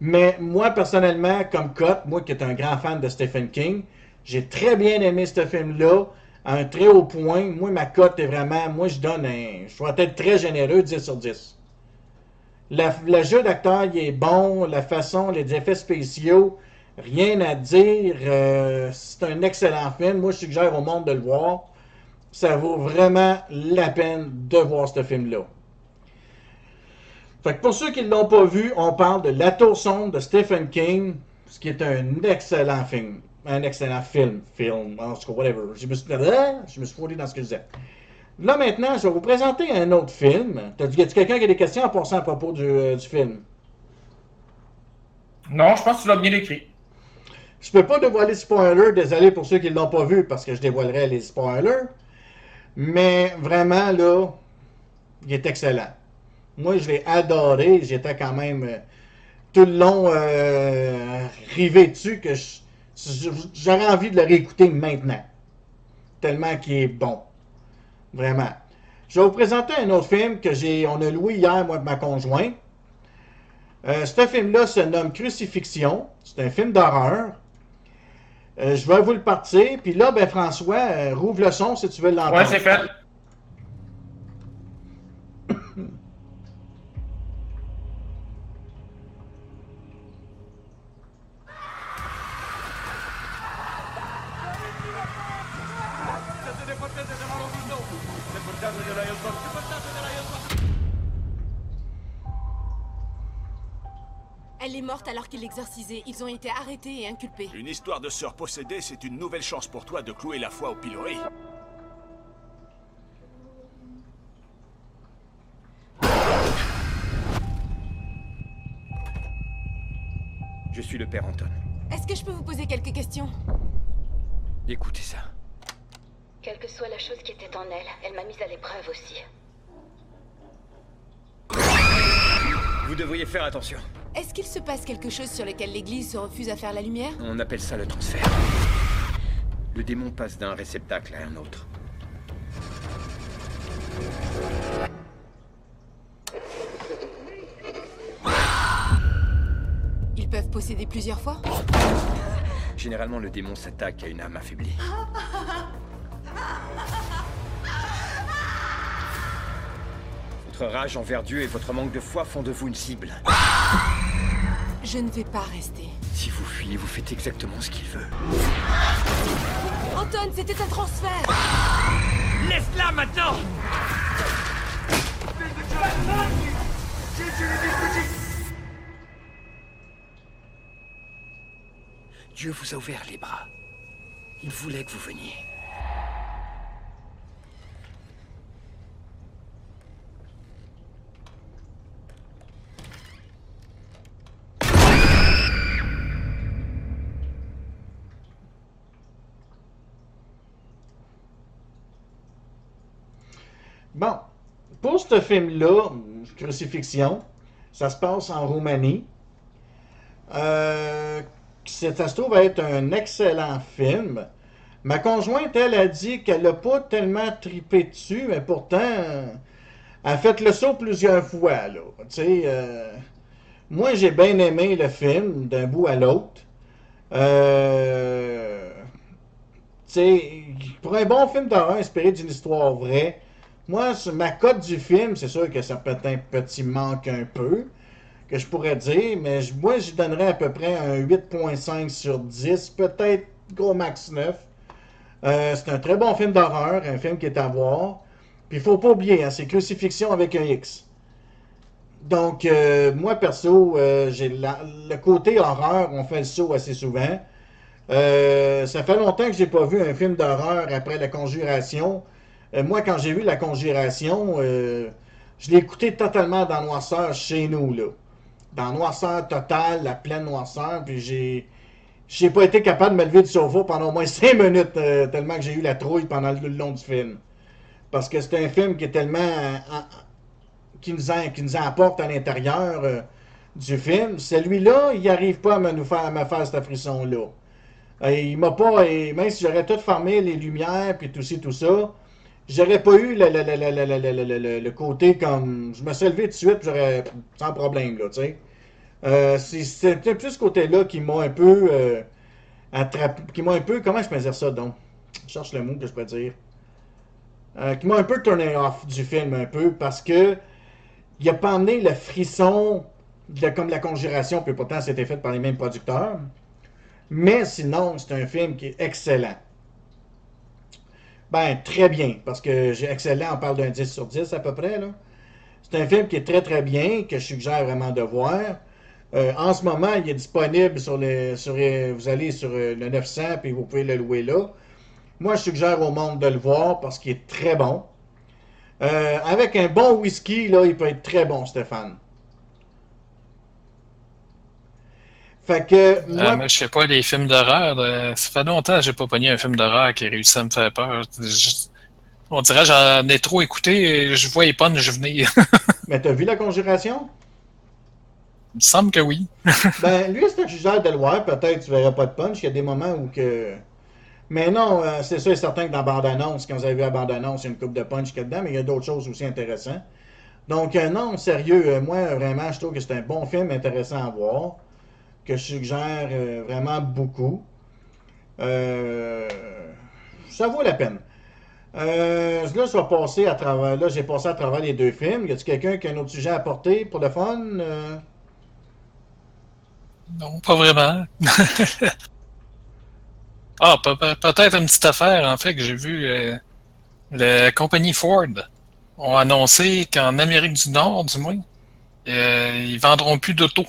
S5: mais moi, personnellement, comme Cote, moi qui est un grand fan de Stephen King, j'ai très bien aimé ce film-là, à un très haut point. Moi, ma cote est vraiment, moi, je donne un, je dois être très généreux, 10 sur 10. le jeu d'acteur, est bon, la façon, les effets spéciaux, rien à dire. Euh, c'est un excellent film. Moi, je suggère au monde de le voir. Ça vaut vraiment la peine de voir ce film-là. Fait que pour ceux qui ne l'ont pas vu, on parle de La Tour Sombre de Stephen King, ce qui est un excellent film. Un excellent film, film, en tout cas, whatever. Je me suis, ah, je me suis dans ce que je disais. Là, maintenant, je vais vous présenter un autre film. Y a-t-il quelqu'un qui a des questions en passant à propos du, euh, du film?
S7: Non, je pense que tu l'as bien écrit.
S5: Je peux pas dévoiler spoiler, désolé pour ceux qui ne l'ont pas vu, parce que je dévoilerai les spoilers. Mais vraiment, là, il est excellent. Moi, je l'ai adoré. J'étais quand même euh, tout le long euh, rivé dessus que j'aurais envie de le réécouter maintenant. Tellement qu'il est bon. Vraiment. Je vais vous présenter un autre film que j'ai, on a loué hier, moi, de ma conjointe. Euh, ce film-là se nomme Crucifixion. C'est un film d'horreur. Euh, je vais vous le partir. Puis là, ben François, euh, rouvre le son si tu veux l'entendre.
S7: Ouais, c'est fait.
S13: Est morte alors qu'il l'exorcisait. Ils ont été arrêtés et inculpés.
S14: Une histoire de sœur possédée, c'est une nouvelle chance pour toi de clouer la foi au pilori.
S2: Je suis le père Anton.
S13: Est-ce que je peux vous poser quelques questions?
S2: Écoutez ça.
S1: Quelle que soit la chose qui était en elle, elle m'a mise à l'épreuve aussi.
S2: Vous devriez faire attention.
S13: Est-ce qu'il se passe quelque chose sur lequel l'Église se refuse à faire la lumière
S2: On appelle ça le transfert. Le démon passe d'un réceptacle à un autre.
S13: Ils peuvent posséder plusieurs fois
S2: Généralement, le démon s'attaque à une âme affaiblie. Votre rage envers Dieu et votre manque de foi font de vous une cible.
S13: Je ne vais pas rester.
S2: Si vous fuyez, vous faites exactement ce qu'il veut.
S13: Anton, c'était un transfert
S3: Laisse-la maintenant
S2: Dieu vous a ouvert les bras. Il voulait que vous veniez.
S5: Pour ce film-là, Crucifixion, ça se passe en Roumanie. Ça se trouve être un excellent film. Ma conjointe, elle, a dit qu'elle n'a pas tellement tripé dessus, mais pourtant, elle a fait le saut plusieurs fois. Euh, moi, j'ai bien aimé le film d'un bout à l'autre. Euh, pour un bon film d'horreur inspiré d'une histoire vraie, moi, ma cote du film, c'est sûr que ça peut être un petit manque un peu, que je pourrais dire, mais moi, je donnerais à peu près un 8.5 sur 10, peut-être gros max 9. Euh, c'est un très bon film d'horreur, un film qui est à voir. Puis il faut pas oublier, hein, c'est crucifixion avec un X. Donc, euh, moi, perso, euh, j'ai le côté horreur, on fait le saut assez souvent. ça fait longtemps que j'ai pas vu un film d'horreur après la conjuration. Euh, moi, quand j'ai vu la conjuration, euh, je l'ai écouté totalement dans noirceur chez nous, là. Dans noirceur totale, la pleine noirceur, puis j'ai... J'ai pas été capable de me lever du sofa pendant au moins cinq minutes, euh, tellement que j'ai eu la trouille pendant le long du film. Parce que c'est un film qui est tellement. euh, qui, nous en- qui nous emporte à l'intérieur du film. Celui-là, il n'arrive pas à me, nous faire, me faire ce frisson-là. Il m'a pas. et même si j'aurais tout fermé les lumières, puis tout ci, tout ça, j'aurais pas eu le, le, le, le, côté comme. Je me suis levé tout de suite, j'aurais. sans problème, là, tu sais. C'est un ce côté-là qui m'a un peu. Attrapé. qui m'a un peu. comment je peux dire ça donc Je cherche le mot que je peux dire. Qui m'a un peu tourné off du film, un peu, parce que. il a pas amené le frisson de comme la conjuration, puis pourtant c'était fait par les mêmes producteurs. Mais sinon, c'est un film qui est excellent. Ben, très bien, parce que j'ai excellent, on parle d'un 10 sur 10 à peu près. là. C'est un film qui est très très bien, que je suggère vraiment de voir. Euh, en ce moment, il est disponible sur le. Sur, euh, vous allez sur euh, le 900 puis vous pouvez le louer là. Moi, je suggère au monde de le voir parce qu'il est très bon. Avec un bon whisky, là, il peut être très bon, Stéphane. Fait que moi,
S6: Euh, moi, je fais pas les films d'horreur. euh, ça fait longtemps que j'ai pas pogné un film d'horreur qui réussit à me faire peur. Je- on dirait que j'en ai trop écouté et je vois les punch venir.
S5: mais t'as vu la conjuration?
S6: Il me semble que oui.
S5: Ben, lui, c'est un suggère de le voir. Peut-être tu verras pas de punch. Il y a des moments où que. Mais non, euh, c'est sûr et certain que dans bande-annonce, quand vous avez vu la bande-annonce, il y a une coupe de punch qu'il y a dedans, mais il y a d'autres choses aussi intéressantes. Donc, euh, non, sérieux, euh, moi, vraiment, je trouve que c'est un bon film intéressant à voir, que je suggère euh, vraiment beaucoup. Euh, ça vaut la peine. Euh, là, à travers. Là, j'ai passé à travers les deux films. Y a-t-il quelqu'un qui a un autre sujet à apporter pour le fun? Euh,
S6: Non, pas vraiment. ah, pe- pe- peut-être une petite affaire, en fait, que j'ai vu. la compagnie Ford ont annoncé qu'en Amérique du Nord, du moins, ils vendront plus d'auto.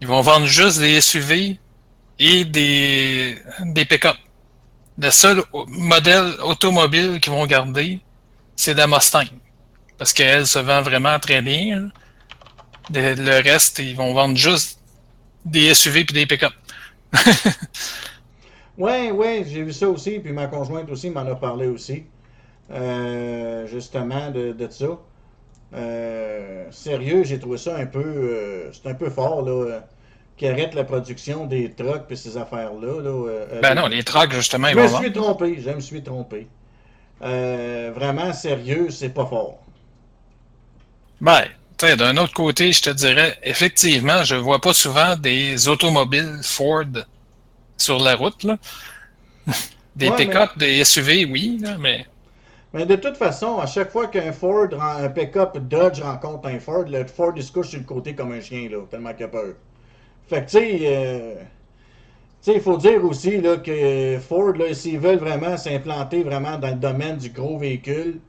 S6: Ils vont vendre juste des SUV et des, pick-up. Le seul modèle automobile qu'ils vont garder, c'est la Mustang. Parce qu'elle se vend vraiment très bien. Le, reste, ils vont vendre juste des SUV puis des pick-up.
S5: Ouais, ouais, j'ai vu ça aussi, puis ma conjointe aussi m'en a parlé aussi. Euh, justement, de ça. Euh, sérieux, j'ai trouvé ça un peu. euh, c'est un peu fort, là. euh, qui arrête la production des trucks puis ces affaires-là. Là,
S6: Ben non, les trucks, justement, ils
S5: Je me suis trompé, je me suis trompé. Vraiment, sérieux, c'est pas fort.
S6: Ben, tu sais, d'un autre côté, je te dirais, effectivement, je vois pas souvent des automobiles Ford sur la route, là. Des
S5: Ouais,
S6: pick-up, des SUV, oui, là, mais
S5: Mais de toute façon, à chaque fois qu'un Ford, un pick-up Dodge rencontre un Ford, le Ford il se couche sur le côté comme un chien, là, tellement qu'il a peur. Fait que, tu sais, euh, il faut dire aussi là, que Ford, s'ils veulent vraiment s'implanter vraiment dans le domaine du gros véhicule,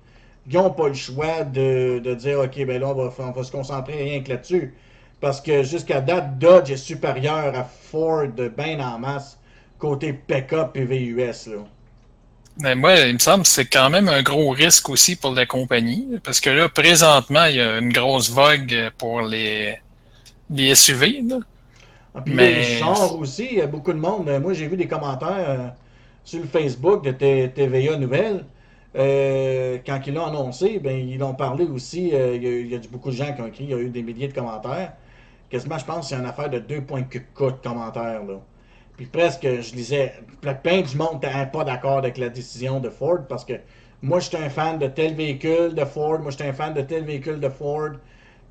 S5: ils n'ont pas le choix de, de dire, OK, ben là, on va, on va se concentrer rien que là-dessus. Parce que jusqu'à date, Dodge est supérieur à Ford bien en masse, côté pick-up et VUS, là.
S6: Mais moi, il me semble que c'est quand même un gros risque aussi pour la compagnie, parce que là, présentement, il y a une grosse vogue pour les, les SUV. Là.
S5: Ah, Puis
S6: Mais-
S5: les chars aussi, il y a beaucoup de monde. Moi, j'ai vu des commentaires euh, sur le Facebook de TVA Nouvelles. Euh, quand ils l'ont annoncé, ben, ils l'ont parlé aussi. euh, il y a, il y a du- beaucoup de gens qui ont écrit, il y a eu des milliers de commentaires. Quasiment, je pense, c'est une affaire de 2,4 de commentaires. Là. Puis presque, je lisais, plein du monde n'était pas d'accord avec la décision de Ford parce que moi, j'étais un fan de tel véhicule de Ford, moi, j'étais un fan de tel véhicule de Ford.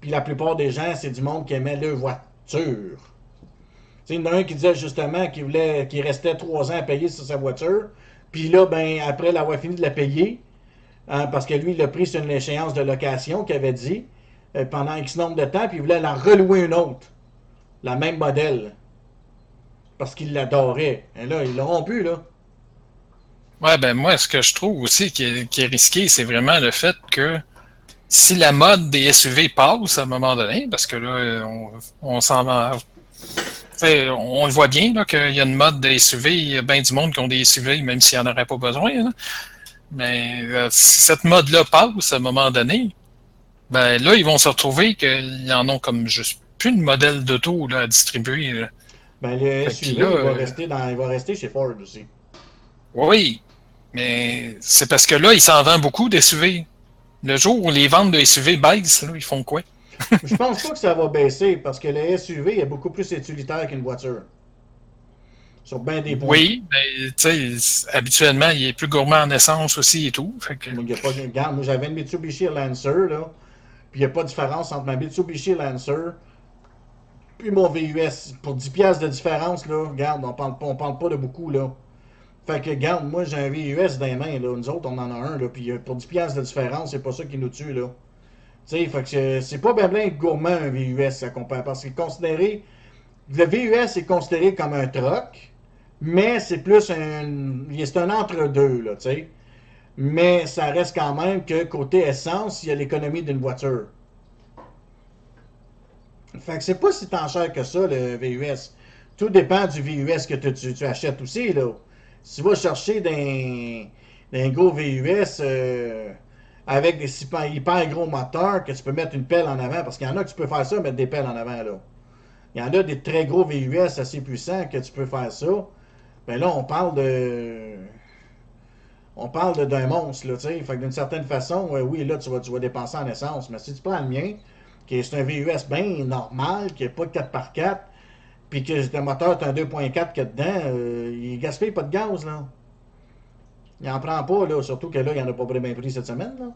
S5: Puis la plupart des gens, c'est du monde qui aimait leur voiture. Tu sais, il y en a un qui disait justement qu'il voulait qu'il restait trois ans à payer sur sa voiture. Puis là, ben, après l'avoir fini de la payer, hein, parce que lui, il l'a pris sur une échéance de location qu'il avait dit, euh, pendant X nombre de temps, puis il voulait la relouer une autre. La même modèle. Parce qu'il l'adorait. Et là, ils l'auront plus, là.
S6: Ouais, ben moi, ce que je trouve aussi qui est, risqué, c'est vraiment le fait que si la mode des SUV passe à un moment donné, parce que là, on, s'en va. On le voit bien qu'il y a une mode des SUV, il y a bien du monde qui ont des SUV, même s'il n'y en aurait pas besoin. Mais euh, si cette mode-là passe à un moment donné, ben là, ils vont se retrouver qu'ils en ont comme juste plus de modèles d'auto à distribuer.
S5: Ben, le SUV,
S6: là,
S5: il, va
S6: euh,
S5: rester dans, il va rester chez Ford aussi.
S6: Oui, Mais c'est parce que là, il s'en vend beaucoup des SUV. Le jour où les ventes de SUV baissent, là, ils font quoi?
S5: Je pense pas que ça va baisser parce que le SUV est beaucoup plus utilitaire qu'une voiture. Sur bien des points.
S6: Oui, mais tu sais, habituellement, il est plus gourmand en essence aussi et tout. Fait que...
S5: Il y a pas, regarde, moi j'avais une Mitsubishi Lancer, là, puis il n'y a pas de différence entre ma Mitsubishi Lancer puis mon VUS. Pour 10 pièces de différence, là, regarde, on parle, on parle pas de beaucoup, là. Fait que, regarde, moi j'ai un VUS dans les mains, là. Nous autres, on en a un, là, puis euh, pour 10 pièces de différence, c'est pas ça qui nous tue, là. Tu sais, fait que c'est pas bien bien gourmand un VUS, ça compare, parce que considéré, le VUS est considéré comme un truck, mais c'est plus un, c'est un entre-deux, là, tu sais. Mais ça reste quand même que côté essence, il y a l'économie d'une voiture. Fait que c'est pas si tant cher que ça, le VUS. Tout dépend du VUS que tu, tu, achètes aussi, là. Si tu vas chercher d'un gros VUS euh, avec des hyper gros moteurs que tu peux mettre une pelle en avant, parce qu'il y en a que tu peux faire ça, mettre des pelles en avant, là. Il y en a des très gros VUS assez puissants que tu peux faire ça. Ben là, on parle de. On parle d'un monstre, là, tu sais. Fait que d'une certaine façon, oui, là, tu vas, tu vas dépenser en essence. Mais si tu prends le mien, qui est un VUS bien normal, qui n'est pas 4x4, puis que le moteur est un 2.4 qu'il y a dedans, euh, il gaspille pas de gaz, là. Il en prend pas, là, surtout que là, il n'y en a pas bien pris cette semaine, là.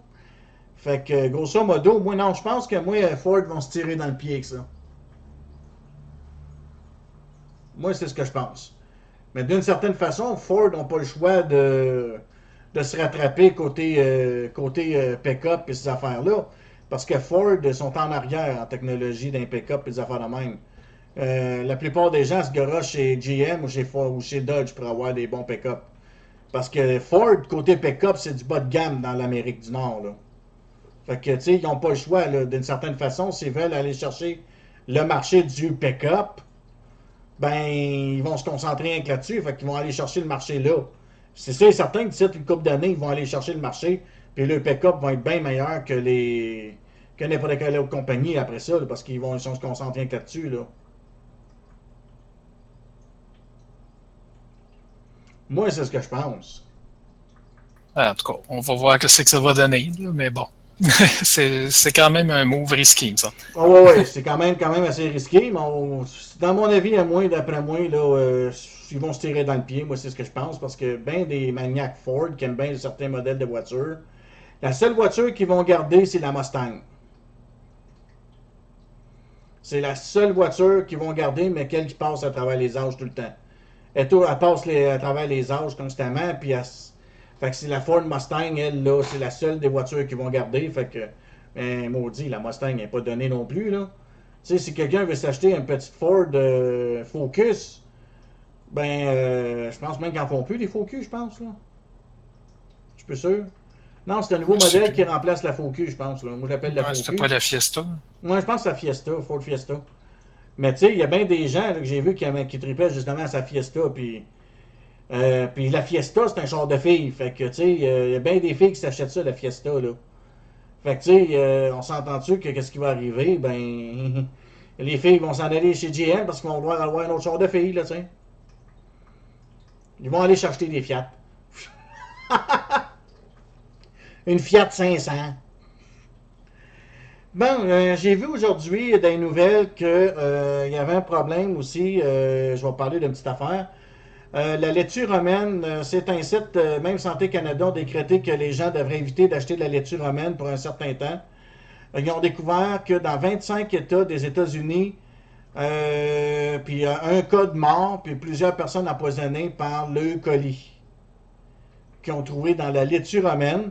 S5: Fait que, grosso modo, moi, non, je pense que moi, Ford vont se tirer dans le pied avec ça. Moi, c'est ce que je pense. Mais d'une certaine façon, Ford n'a pas le choix de, de se rattraper côté, euh, côté euh, pick-up et ces affaires-là. Parce que Ford sont en arrière en technologie d'un pick-up et des affaires de même. Euh, la plupart des gens se garochent chez GM ou chez, Ford, ou chez Dodge pour avoir des bons pick-up. Parce que Ford, côté pick-up, c'est du bas de gamme dans l'Amérique du Nord. Là. Fait que, tu sais, ils n'ont pas le choix, d'une certaine façon, s'ils veulent aller chercher le marché du pick-up, ben, ils vont se concentrer là-dessus. Fait qu'ils vont aller chercher le marché là. C'est ça, certain que d'ici une couple d'années, ils vont aller chercher le marché puis le pick-up va être bien meilleur que les que n'importe quelle autre compagnie après ça, parce qu'ils vont, se concentrer là-dessus. Là. Moi, c'est ce que je pense.
S6: En tout cas, on va voir ce que ça va donner, mais bon. c'est quand même un move risqué, ça.
S5: Ah oui, ouais, c'est quand même, quand même assez risqué, mais dans mon avis, à moins, d'après moi, là, euh, ils vont se tirer dans le pied, moi c'est ce que je pense, parce que bien des maniaques Ford qui aiment bien certains modèles de voitures, la seule voiture qu'ils vont garder, c'est la Mustang. C'est la seule voiture qu'ils vont garder, mais qu'elle qui passe à travers les âges tout le temps. Elle, passe à travers les âges constamment, puis c'est la Ford Mustang, elle, là, c'est la seule des voitures qu'ils vont garder. Fait que, ben, maudit, la Mustang n'est pas donnée non plus, là. Tu si quelqu'un veut s'acheter une petite Ford euh, Focus, ben, euh, je pense même qu'ils n'en font plus des Focus, je pense, là. Je suis pas sûr. Non, c'est un nouveau modèle qui remplace la Focus, je pense. Moi, je l'appelle la Focus.
S6: C'était pas la Fiesta?
S5: Moi, je pense que c'est la Fiesta, Ford Fiesta. Mais tu sais, il y a bien des gens que j'ai vu qui, qui tripaient justement à sa Fiesta. Puis, euh, puis la Fiesta, c'est un genre de fille. Fait que, tu sais, il y a bien des filles qui s'achètent ça, la Fiesta, là. Fait que, tu sais, euh, on s'entend-tu que qu'est-ce qui va arriver? Ben, les filles vont s'en aller chez GM parce qu'ils vont vouloir avoir un autre genre de fille, là, tu sais. Ils vont aller chercher des Fiat. une Fiat 500. Bon, euh, j'ai vu aujourd'hui dans les nouvelles qu'il euh, y avait un problème aussi. Euh, je vais parler d'une petite affaire. la laitue romaine, c'est un site, même Santé Canada a décrété que les gens devraient éviter d'acheter de la laitue romaine pour un certain temps. Ils ont découvert que dans 25 États des États-Unis, puis il y a un cas de mort, puis plusieurs personnes empoisonnées par le colis qui ont trouvé dans la laitue romaine.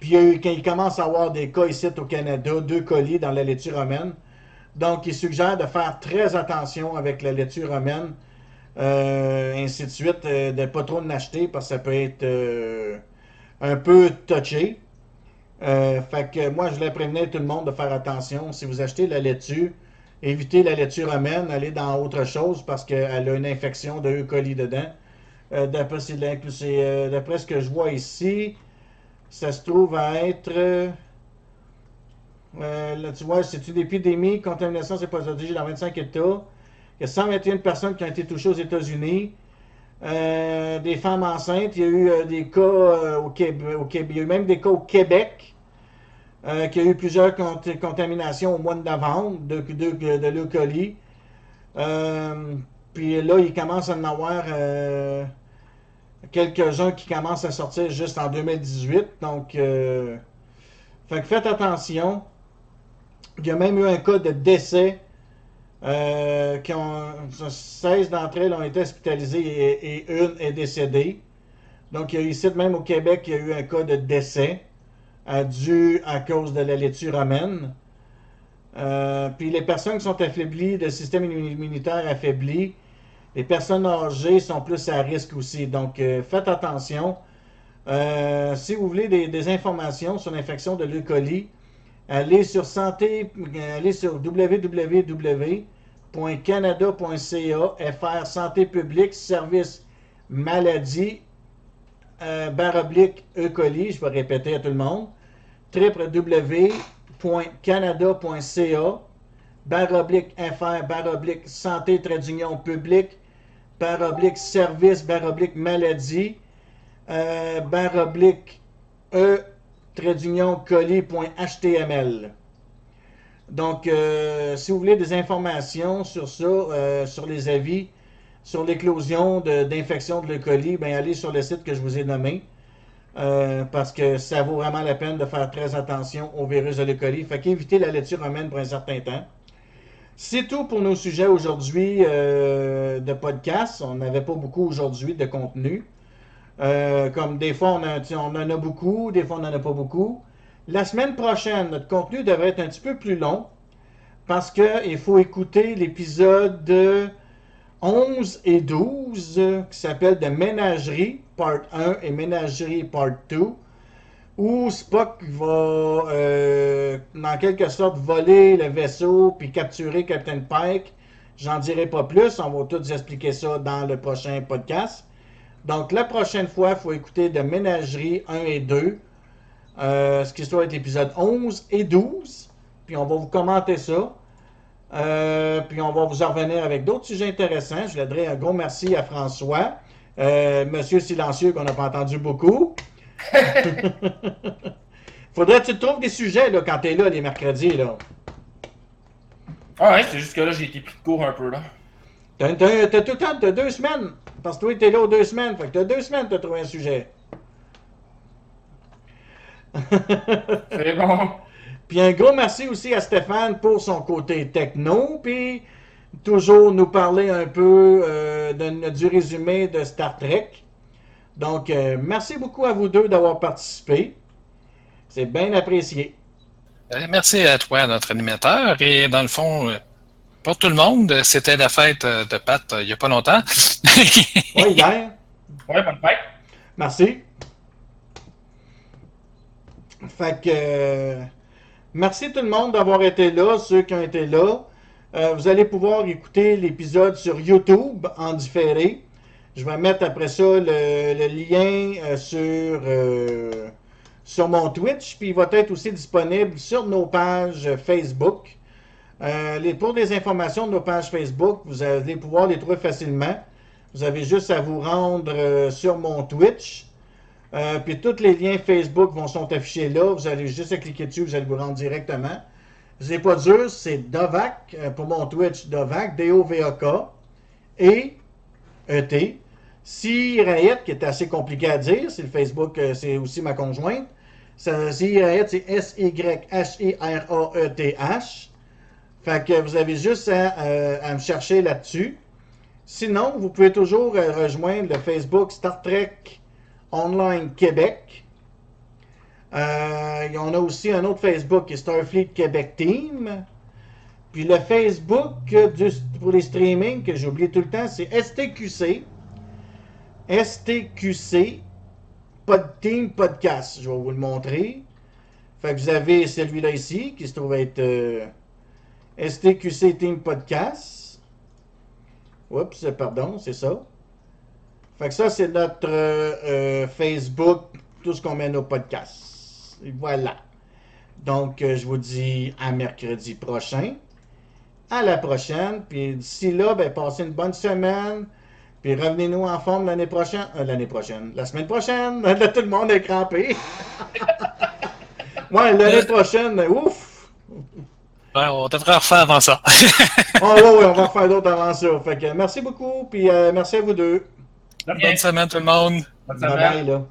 S5: Puis quand il commence à avoir des cas ici au Canada, deux colis dans la laitue romaine. Donc, il suggère de faire très attention avec la laitue romaine, euh, ainsi de suite, euh, de ne pas trop en acheter parce que ça peut être euh, un peu touché. fait que moi, je voulais prévenir tout le monde de faire attention. Si vous achetez la laitue, évitez la laitue romaine, allez dans autre chose parce qu'elle a une infection de E. coli dedans. D'après ce que je vois ici, ça se trouve à être. Euh, là, tu vois, c'est une épidémie, contamination, c'est pas dans 25 États. Il y a 121 personnes qui ont été touchées aux États-Unis. euh, des femmes enceintes. Il y a eu euh, des cas euh, au Québec. Il y a eu même des cas au Québec. Euh, y a eu plusieurs cont- contaminations au mois de novembre de, de, de. Euh, puis là, il commence à en avoir euh, quelques-uns qui commencent à sortir juste en 2018. Donc, euh, faites attention. Il y a même eu un cas de décès. euh, qui ont, 16 d'entre elles ont été hospitalisées et, une est décédée. Donc, il y a ici, même au Québec, il y a eu un cas de décès euh, dû à cause de la laitue romaine. Puis les personnes qui sont affaiblies, de système immunitaire affaibli, les personnes âgées sont plus à risque aussi. Donc, euh, faites attention. Euh, si vous voulez des, informations sur l'infection de leucolie, allez sur santé, allez sur www.canada.ca, FR Santé publique, service maladie, euh, barre Eucoli, je vais répéter à tout le monde, www.canada.ca, barre oblique FR, barre oblique santé, trait publique, barre oblique service, barre oblique maladie, euh, barre oblique E, trait d'union colis.html. Donc, euh, si vous voulez des informations sur ça, euh, sur les avis, sur l'éclosion de- d'infection de, leucolie, ben allez sur le site que je vous ai nommé. euh, parce que ça vaut vraiment la peine de faire très attention au virus de leucolie. Fait qu'évitez la lecture romaine pour un certain temps. C'est tout pour nos sujets aujourd'hui euh, de podcast. On n'avait pas beaucoup aujourd'hui de contenu. Euh, comme des fois, on, on en a beaucoup, des fois, on n'en a pas beaucoup. La semaine prochaine, notre contenu devrait être un petit peu plus long parce qu'il faut écouter l'épisode 11 et 12 euh, qui s'appelle de Ménagerie, part 1 et Ménagerie, part 2, où Spock va, euh, en quelque sorte, voler le vaisseau puis capturer Captain Pike. J'en dirai pas plus, on va tous expliquer ça dans le prochain podcast. Donc, la prochaine fois, il faut écouter de Ménagerie 1 et 2, euh, ce qui doit être épisode 11 et 12. Puis on va vous commenter ça. Euh, puis on va vous en revenir avec d'autres sujets intéressants. Je voudrais un gros merci à François, Monsieur Silencieux qu'on n'a pas entendu beaucoup. Faudrait que tu trouves des sujets là, quand tu es là les mercredis. Là.
S7: Ah ouais, c'est juste que là, j'ai été pris de court un peu, là.
S5: T'as, t'as- t'as tout le temps, t'as deux semaines. Parce que toi, t'es là aux deux semaines. Fait que t'as deux semaines de trouver un sujet.
S7: C'est bon.
S5: Puis un gros merci aussi à Stéphane pour son côté techno. Puis toujours nous parler un peu euh, de- du résumé de Star Trek. Donc, euh, merci beaucoup à vous deux d'avoir participé. C'est bien apprécié.
S6: Euh, Merci à toi, notre animateur. Et dans le fond, euh, pour tout le monde, c'était la fête de Pat il n'y a pas longtemps.
S5: Oui, hier.
S7: Ouais, bonne fête.
S5: Merci. Fait que euh, merci tout le monde d'avoir été là, ceux qui ont été là. Euh, vous allez pouvoir écouter l'épisode sur YouTube en différé. Je vais mettre après ça le, lien euh, sur, euh, sur mon Twitch, puis il va être aussi disponible sur nos pages Facebook. Euh, pour des informations de nos pages Facebook, vous allez pouvoir les trouver facilement. Vous avez juste à vous rendre sur mon Twitch. Puis tous les liens Facebook vont sont affichés là. Vous allez juste à cliquer dessus, vous allez vous rendre directement. C'est pas dur, c'est Dovac pour mon Twitch Dovac, D-O-V-A-K et E-T. Si Rayette, qui est assez compliqué à dire, c'est le Facebook, euh, c'est aussi ma conjointe. Ça- Si Rayette, c'est S-Y-H-I-R-A-E-T-H. Fait que vous avez juste à, euh, à me chercher là-dessus. Sinon, vous pouvez toujours euh, rejoindre le Facebook Star Trek Online Québec. Euh, on a aussi un autre Facebook qui est Starfleet Québec Team. Puis le Facebook pour les streamings que j'oublie tout le temps, c'est STQC. STQC Team Podcast. Je vais vous le montrer. Fait que vous avez celui-là ici qui se trouve être euh, STQC Team Podcast. Oups, pardon, c'est ça. Fait que ça, c'est notre euh, euh, Facebook, tout ce qu'on met nos podcasts. Voilà. Donc, je vous dis à mercredi prochain. À la prochaine. Puis d'ici là, ben, passez une bonne semaine. Puis revenez-nous en forme l'année prochaine. euh, l'année prochaine. La semaine prochaine. Là, tout le monde est crampé. ouais, l'année prochaine. Ouf!
S6: Ouais, on devrait refaire avant ça.
S5: oh, ouais, ouais, on va faire d'autres avant ça. Fait que merci beaucoup. Puis euh, merci à vous deux.
S6: Bonne semaine tout le monde.
S7: Bonne
S5: Bye bye, là.